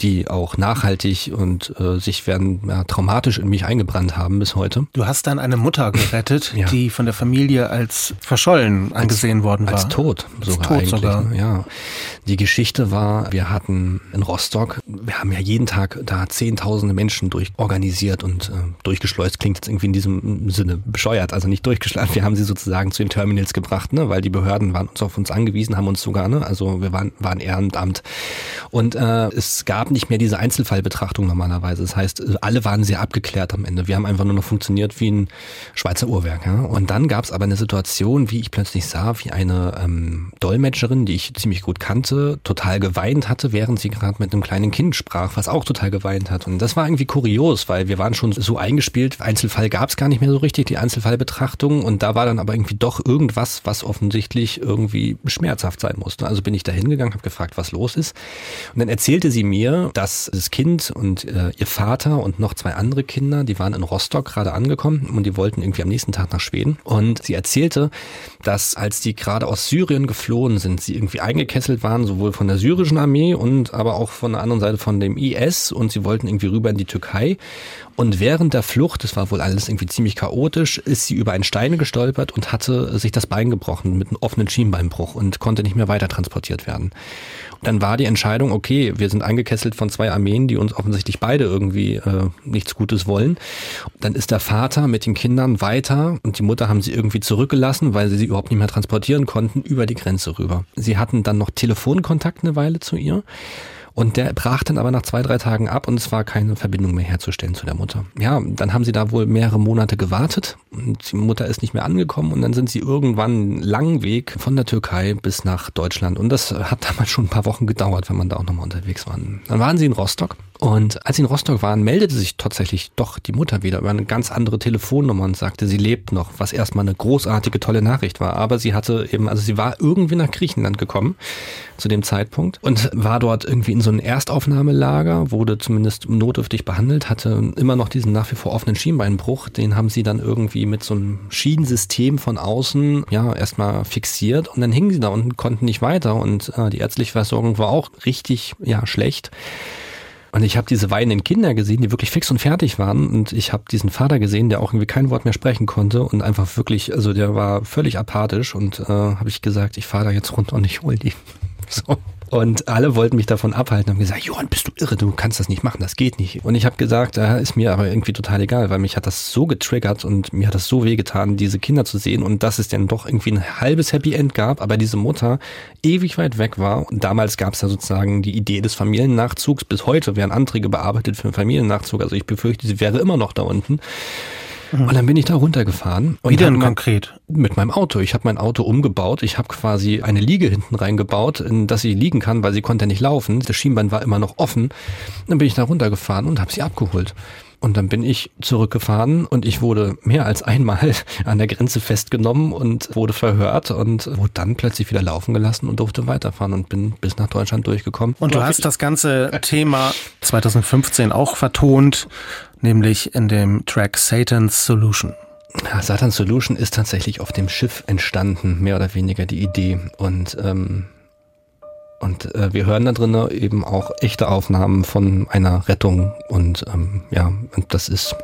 die auch nachhaltig und äh, sich werden ja, traumatisch in mich eingebrannt haben bis heute. Du hast dann eine Mutter gerettet, ja. die von der Familie als verschollen angesehen als, worden war. Als tot sogar als tot eigentlich. Sogar. Ne? Ja. Die Geschichte war, wir hatten in Rostock, wir haben ja jeden Tag da zehntausende Menschen durchorganisiert und äh, durchgeschleust. Klingt jetzt irgendwie in diesem Sinne bescheuert, also nicht durchgeschleust. Wir haben sie sozusagen zu den Terminals gebracht, ne, weil die Behörden waren uns auf uns angewiesen, haben uns sogar, ne, also wir waren, waren Ehrenamt. Und äh, es gab gab nicht mehr diese Einzelfallbetrachtung normalerweise. Das heißt, alle waren sehr abgeklärt am Ende. Wir haben einfach nur noch funktioniert wie ein Schweizer Uhrwerk. Ja? Und dann gab es aber eine Situation, wie ich plötzlich sah, wie eine ähm, Dolmetscherin, die ich ziemlich gut kannte, total geweint hatte, während sie gerade mit einem kleinen Kind sprach, was auch total geweint hat. Und das war irgendwie kurios, weil wir waren schon so eingespielt. Einzelfall gab es gar nicht mehr so richtig, die Einzelfallbetrachtung. Und da war dann aber irgendwie doch irgendwas, was offensichtlich irgendwie schmerzhaft sein musste. Also bin ich da hingegangen, habe gefragt, was los ist. Und dann erzählte sie mir, dass das Kind und äh, ihr Vater und noch zwei andere Kinder, die waren in Rostock gerade angekommen und die wollten irgendwie am nächsten Tag nach Schweden. Und sie erzählte, dass als die gerade aus Syrien geflohen sind, sie irgendwie eingekesselt waren, sowohl von der syrischen Armee und aber auch von der anderen Seite von dem IS und sie wollten irgendwie rüber in die Türkei. Und während der Flucht, das war wohl alles irgendwie ziemlich chaotisch, ist sie über einen Stein gestolpert und hatte sich das Bein gebrochen mit einem offenen Schienbeinbruch und konnte nicht mehr weiter transportiert werden. Dann war die Entscheidung, okay, wir sind eingekesselt von zwei Armeen, die uns offensichtlich beide irgendwie äh, nichts Gutes wollen. Dann ist der Vater mit den Kindern weiter und die Mutter haben sie irgendwie zurückgelassen, weil sie sie überhaupt nicht mehr transportieren konnten, über die Grenze rüber. Sie hatten dann noch Telefonkontakt eine Weile zu ihr. Und der brach dann aber nach zwei, drei Tagen ab und es war keine Verbindung mehr herzustellen zu der Mutter. Ja, dann haben sie da wohl mehrere Monate gewartet und die Mutter ist nicht mehr angekommen und dann sind sie irgendwann einen langen Weg von der Türkei bis nach Deutschland. Und das hat damals schon ein paar Wochen gedauert, wenn man da auch nochmal unterwegs war. Dann waren sie in Rostock und als sie in Rostock waren, meldete sich tatsächlich doch die Mutter wieder über eine ganz andere Telefonnummer und sagte, sie lebt noch, was erstmal eine großartige, tolle Nachricht war. Aber sie hatte eben, also sie war irgendwie nach Griechenland gekommen zu dem Zeitpunkt und war dort irgendwie in so einem Erstaufnahmelager, wurde zumindest notdürftig behandelt, hatte immer noch diesen nach wie vor offenen Schienbeinbruch. Den haben sie dann irgendwie mit so einem Schienensystem von außen ja erstmal fixiert und dann hingen sie da unten, konnten nicht weiter und äh, die ärztliche Versorgung war auch richtig ja schlecht. Und ich habe diese weinenden Kinder gesehen, die wirklich fix und fertig waren. Und ich habe diesen Vater gesehen, der auch irgendwie kein Wort mehr sprechen konnte und einfach wirklich, also der war völlig apathisch. Und äh, habe ich gesagt, ich fahre da jetzt runter und ich hol die. So. Und alle wollten mich davon abhalten, haben gesagt, Johann, bist du irre, du kannst das nicht machen, das geht nicht. Und ich habe gesagt, ja, ist mir aber irgendwie total egal, weil mich hat das so getriggert und mir hat das so wehgetan, diese Kinder zu sehen und dass es dann doch irgendwie ein halbes Happy End gab, aber diese Mutter ewig weit weg war. Und damals gab es ja sozusagen die Idee des Familiennachzugs. Bis heute werden Anträge bearbeitet für einen Familiennachzug. Also ich befürchte, sie wäre immer noch da unten. Mhm. Und dann bin ich da runtergefahren. Wie denn konkret? Mit meinem Auto. Ich habe mein Auto umgebaut. Ich habe quasi eine Liege hinten reingebaut, in das sie liegen kann, weil sie konnte nicht laufen. Das Schienbein war immer noch offen. Dann bin ich da runtergefahren und habe sie abgeholt. Und dann bin ich zurückgefahren und ich wurde mehr als einmal an der Grenze festgenommen und wurde verhört und wurde dann plötzlich wieder laufen gelassen und durfte weiterfahren und bin bis nach Deutschland durchgekommen. Und du hast das ganze Thema 2015 auch vertont nämlich in dem Track Satan's Solution. Ja, Satan's Solution ist tatsächlich auf dem Schiff entstanden, mehr oder weniger die Idee. Und, ähm, und äh, wir hören da drinnen eben auch echte Aufnahmen von einer Rettung. Und ähm, ja, und das ist,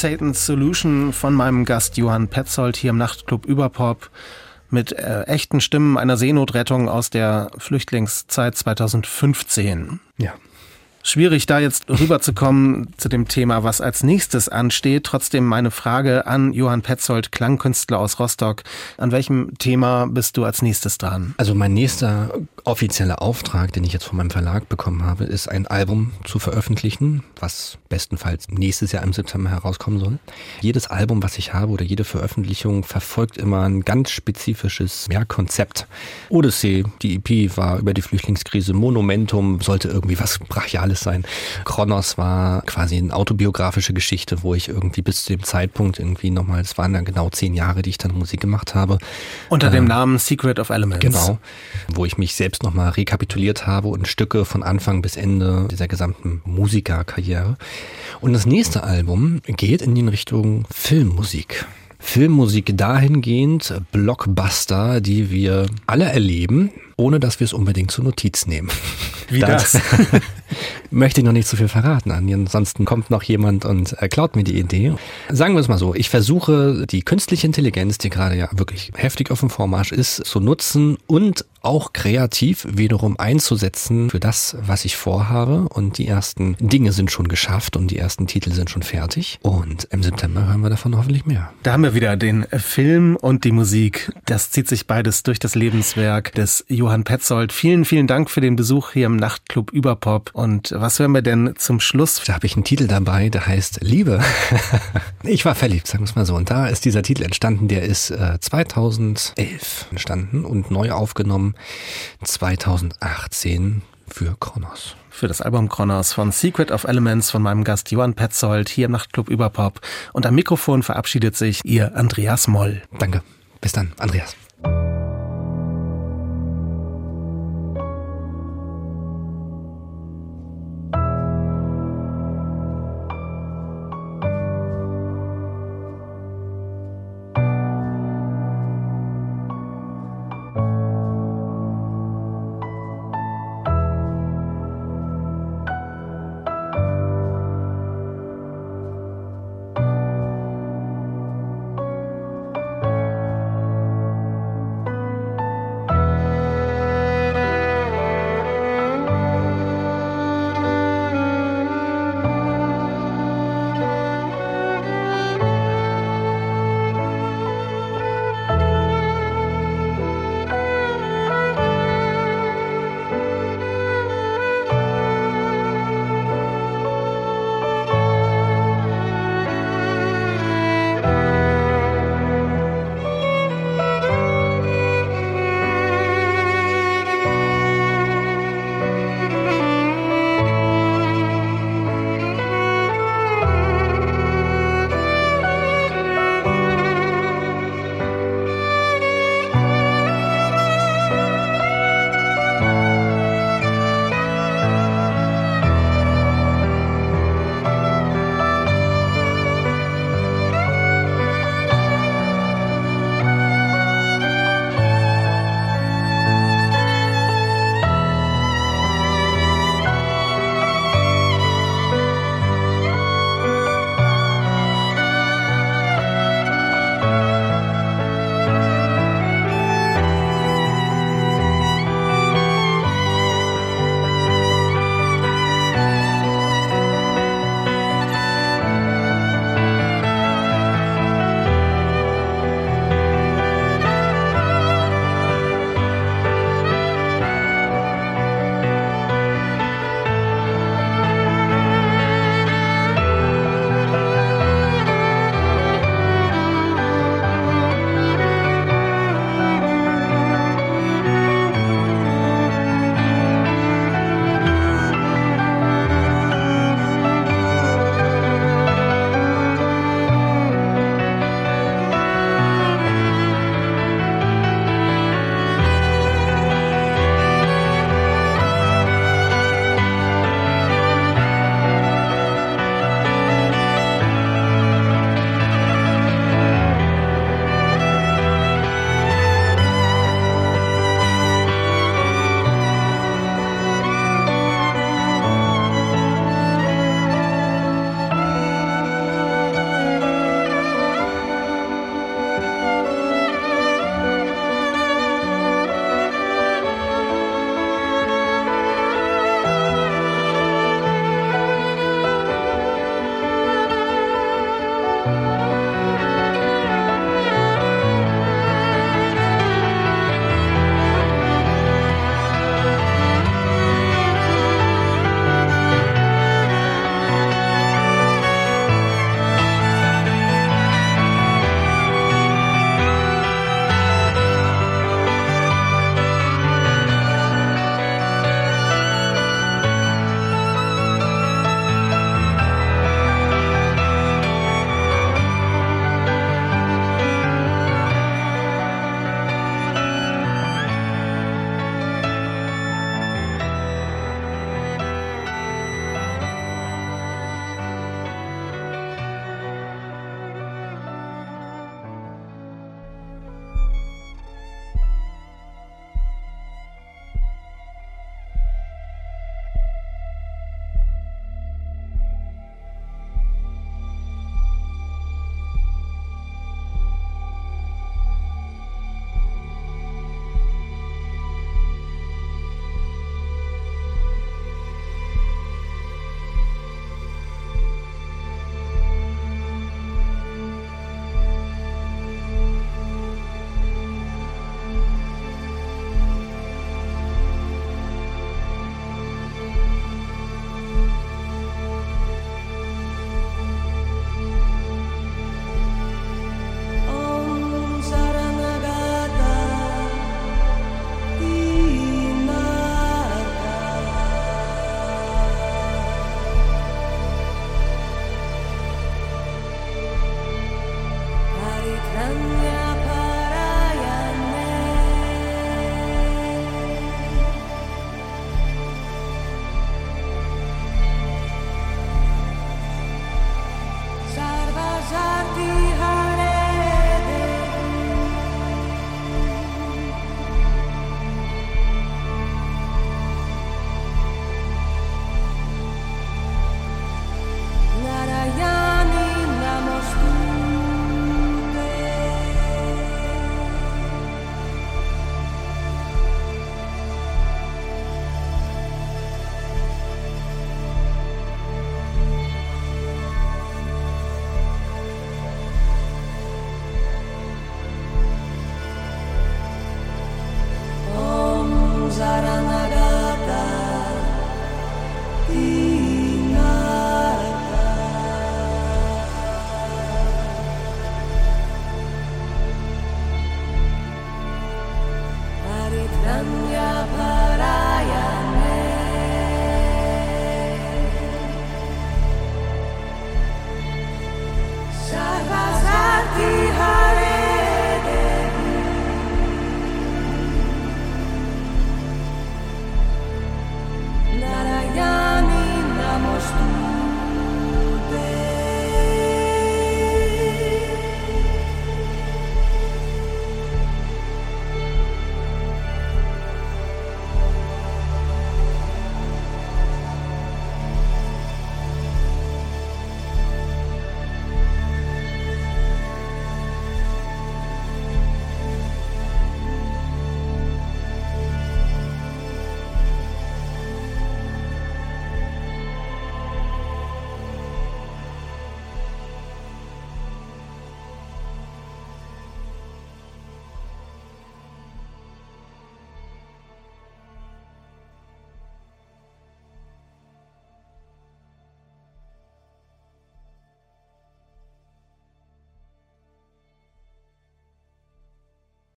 Satan's Solution von meinem Gast Johann Petzold hier im Nachtclub Überpop mit äh, echten Stimmen einer Seenotrettung aus der Flüchtlingszeit 2015. Ja. Schwierig, da jetzt rüberzukommen zu dem Thema, was als nächstes ansteht. Trotzdem meine Frage an Johann Petzold, Klangkünstler aus Rostock. An welchem Thema bist du als nächstes dran? Also mein nächster offizieller Auftrag, den ich jetzt von meinem Verlag bekommen habe, ist ein Album zu veröffentlichen, was bestenfalls nächstes Jahr im September herauskommen soll. Jedes Album, was ich habe oder jede Veröffentlichung verfolgt immer ein ganz spezifisches ja, Konzept. Odyssey, die EP war über die Flüchtlingskrise, Monumentum sollte irgendwie was Brachiales sein. Kronos war quasi eine autobiografische Geschichte, wo ich irgendwie bis zu dem Zeitpunkt irgendwie nochmal, es waren dann genau zehn Jahre, die ich dann Musik gemacht habe. Unter dem äh, Namen Secret of Elements. Genau, wo ich mich selbst nochmal rekapituliert habe und Stücke von Anfang bis Ende dieser gesamten Musikerkarriere. Und das nächste Album geht in die Richtung Filmmusik. Filmmusik dahingehend, Blockbuster, die wir alle erleben, ohne dass wir es unbedingt zur Notiz nehmen. Wie das? das? möchte ich noch nicht zu viel verraten. Ansonsten kommt noch jemand und äh, klaut mir die Idee. Sagen wir es mal so, ich versuche die künstliche Intelligenz, die gerade ja wirklich heftig auf dem Vormarsch ist, zu nutzen und auch kreativ wiederum einzusetzen für das, was ich vorhabe. Und die ersten Dinge sind schon geschafft und die ersten Titel sind schon fertig. Und im September hören wir davon hoffentlich mehr. Da haben wir wieder den Film und die Musik. Das zieht sich beides durch das Lebenswerk des Johann Petzold. Vielen, vielen Dank für den Besuch hier im Nachtclub Überpop. Und was hören wir denn zum Schluss? Da habe ich einen Titel dabei, der heißt Liebe. ich war verliebt, sagen wir es mal so. Und da ist dieser Titel entstanden, der ist äh, 2011 entstanden und neu aufgenommen 2018 für Kronos. Für das Album Kronos von Secret of Elements von meinem Gast Johann Petzold hier im Nachtclub Überpop. Und am Mikrofon verabschiedet sich Ihr Andreas Moll. Danke. Bis dann, Andreas.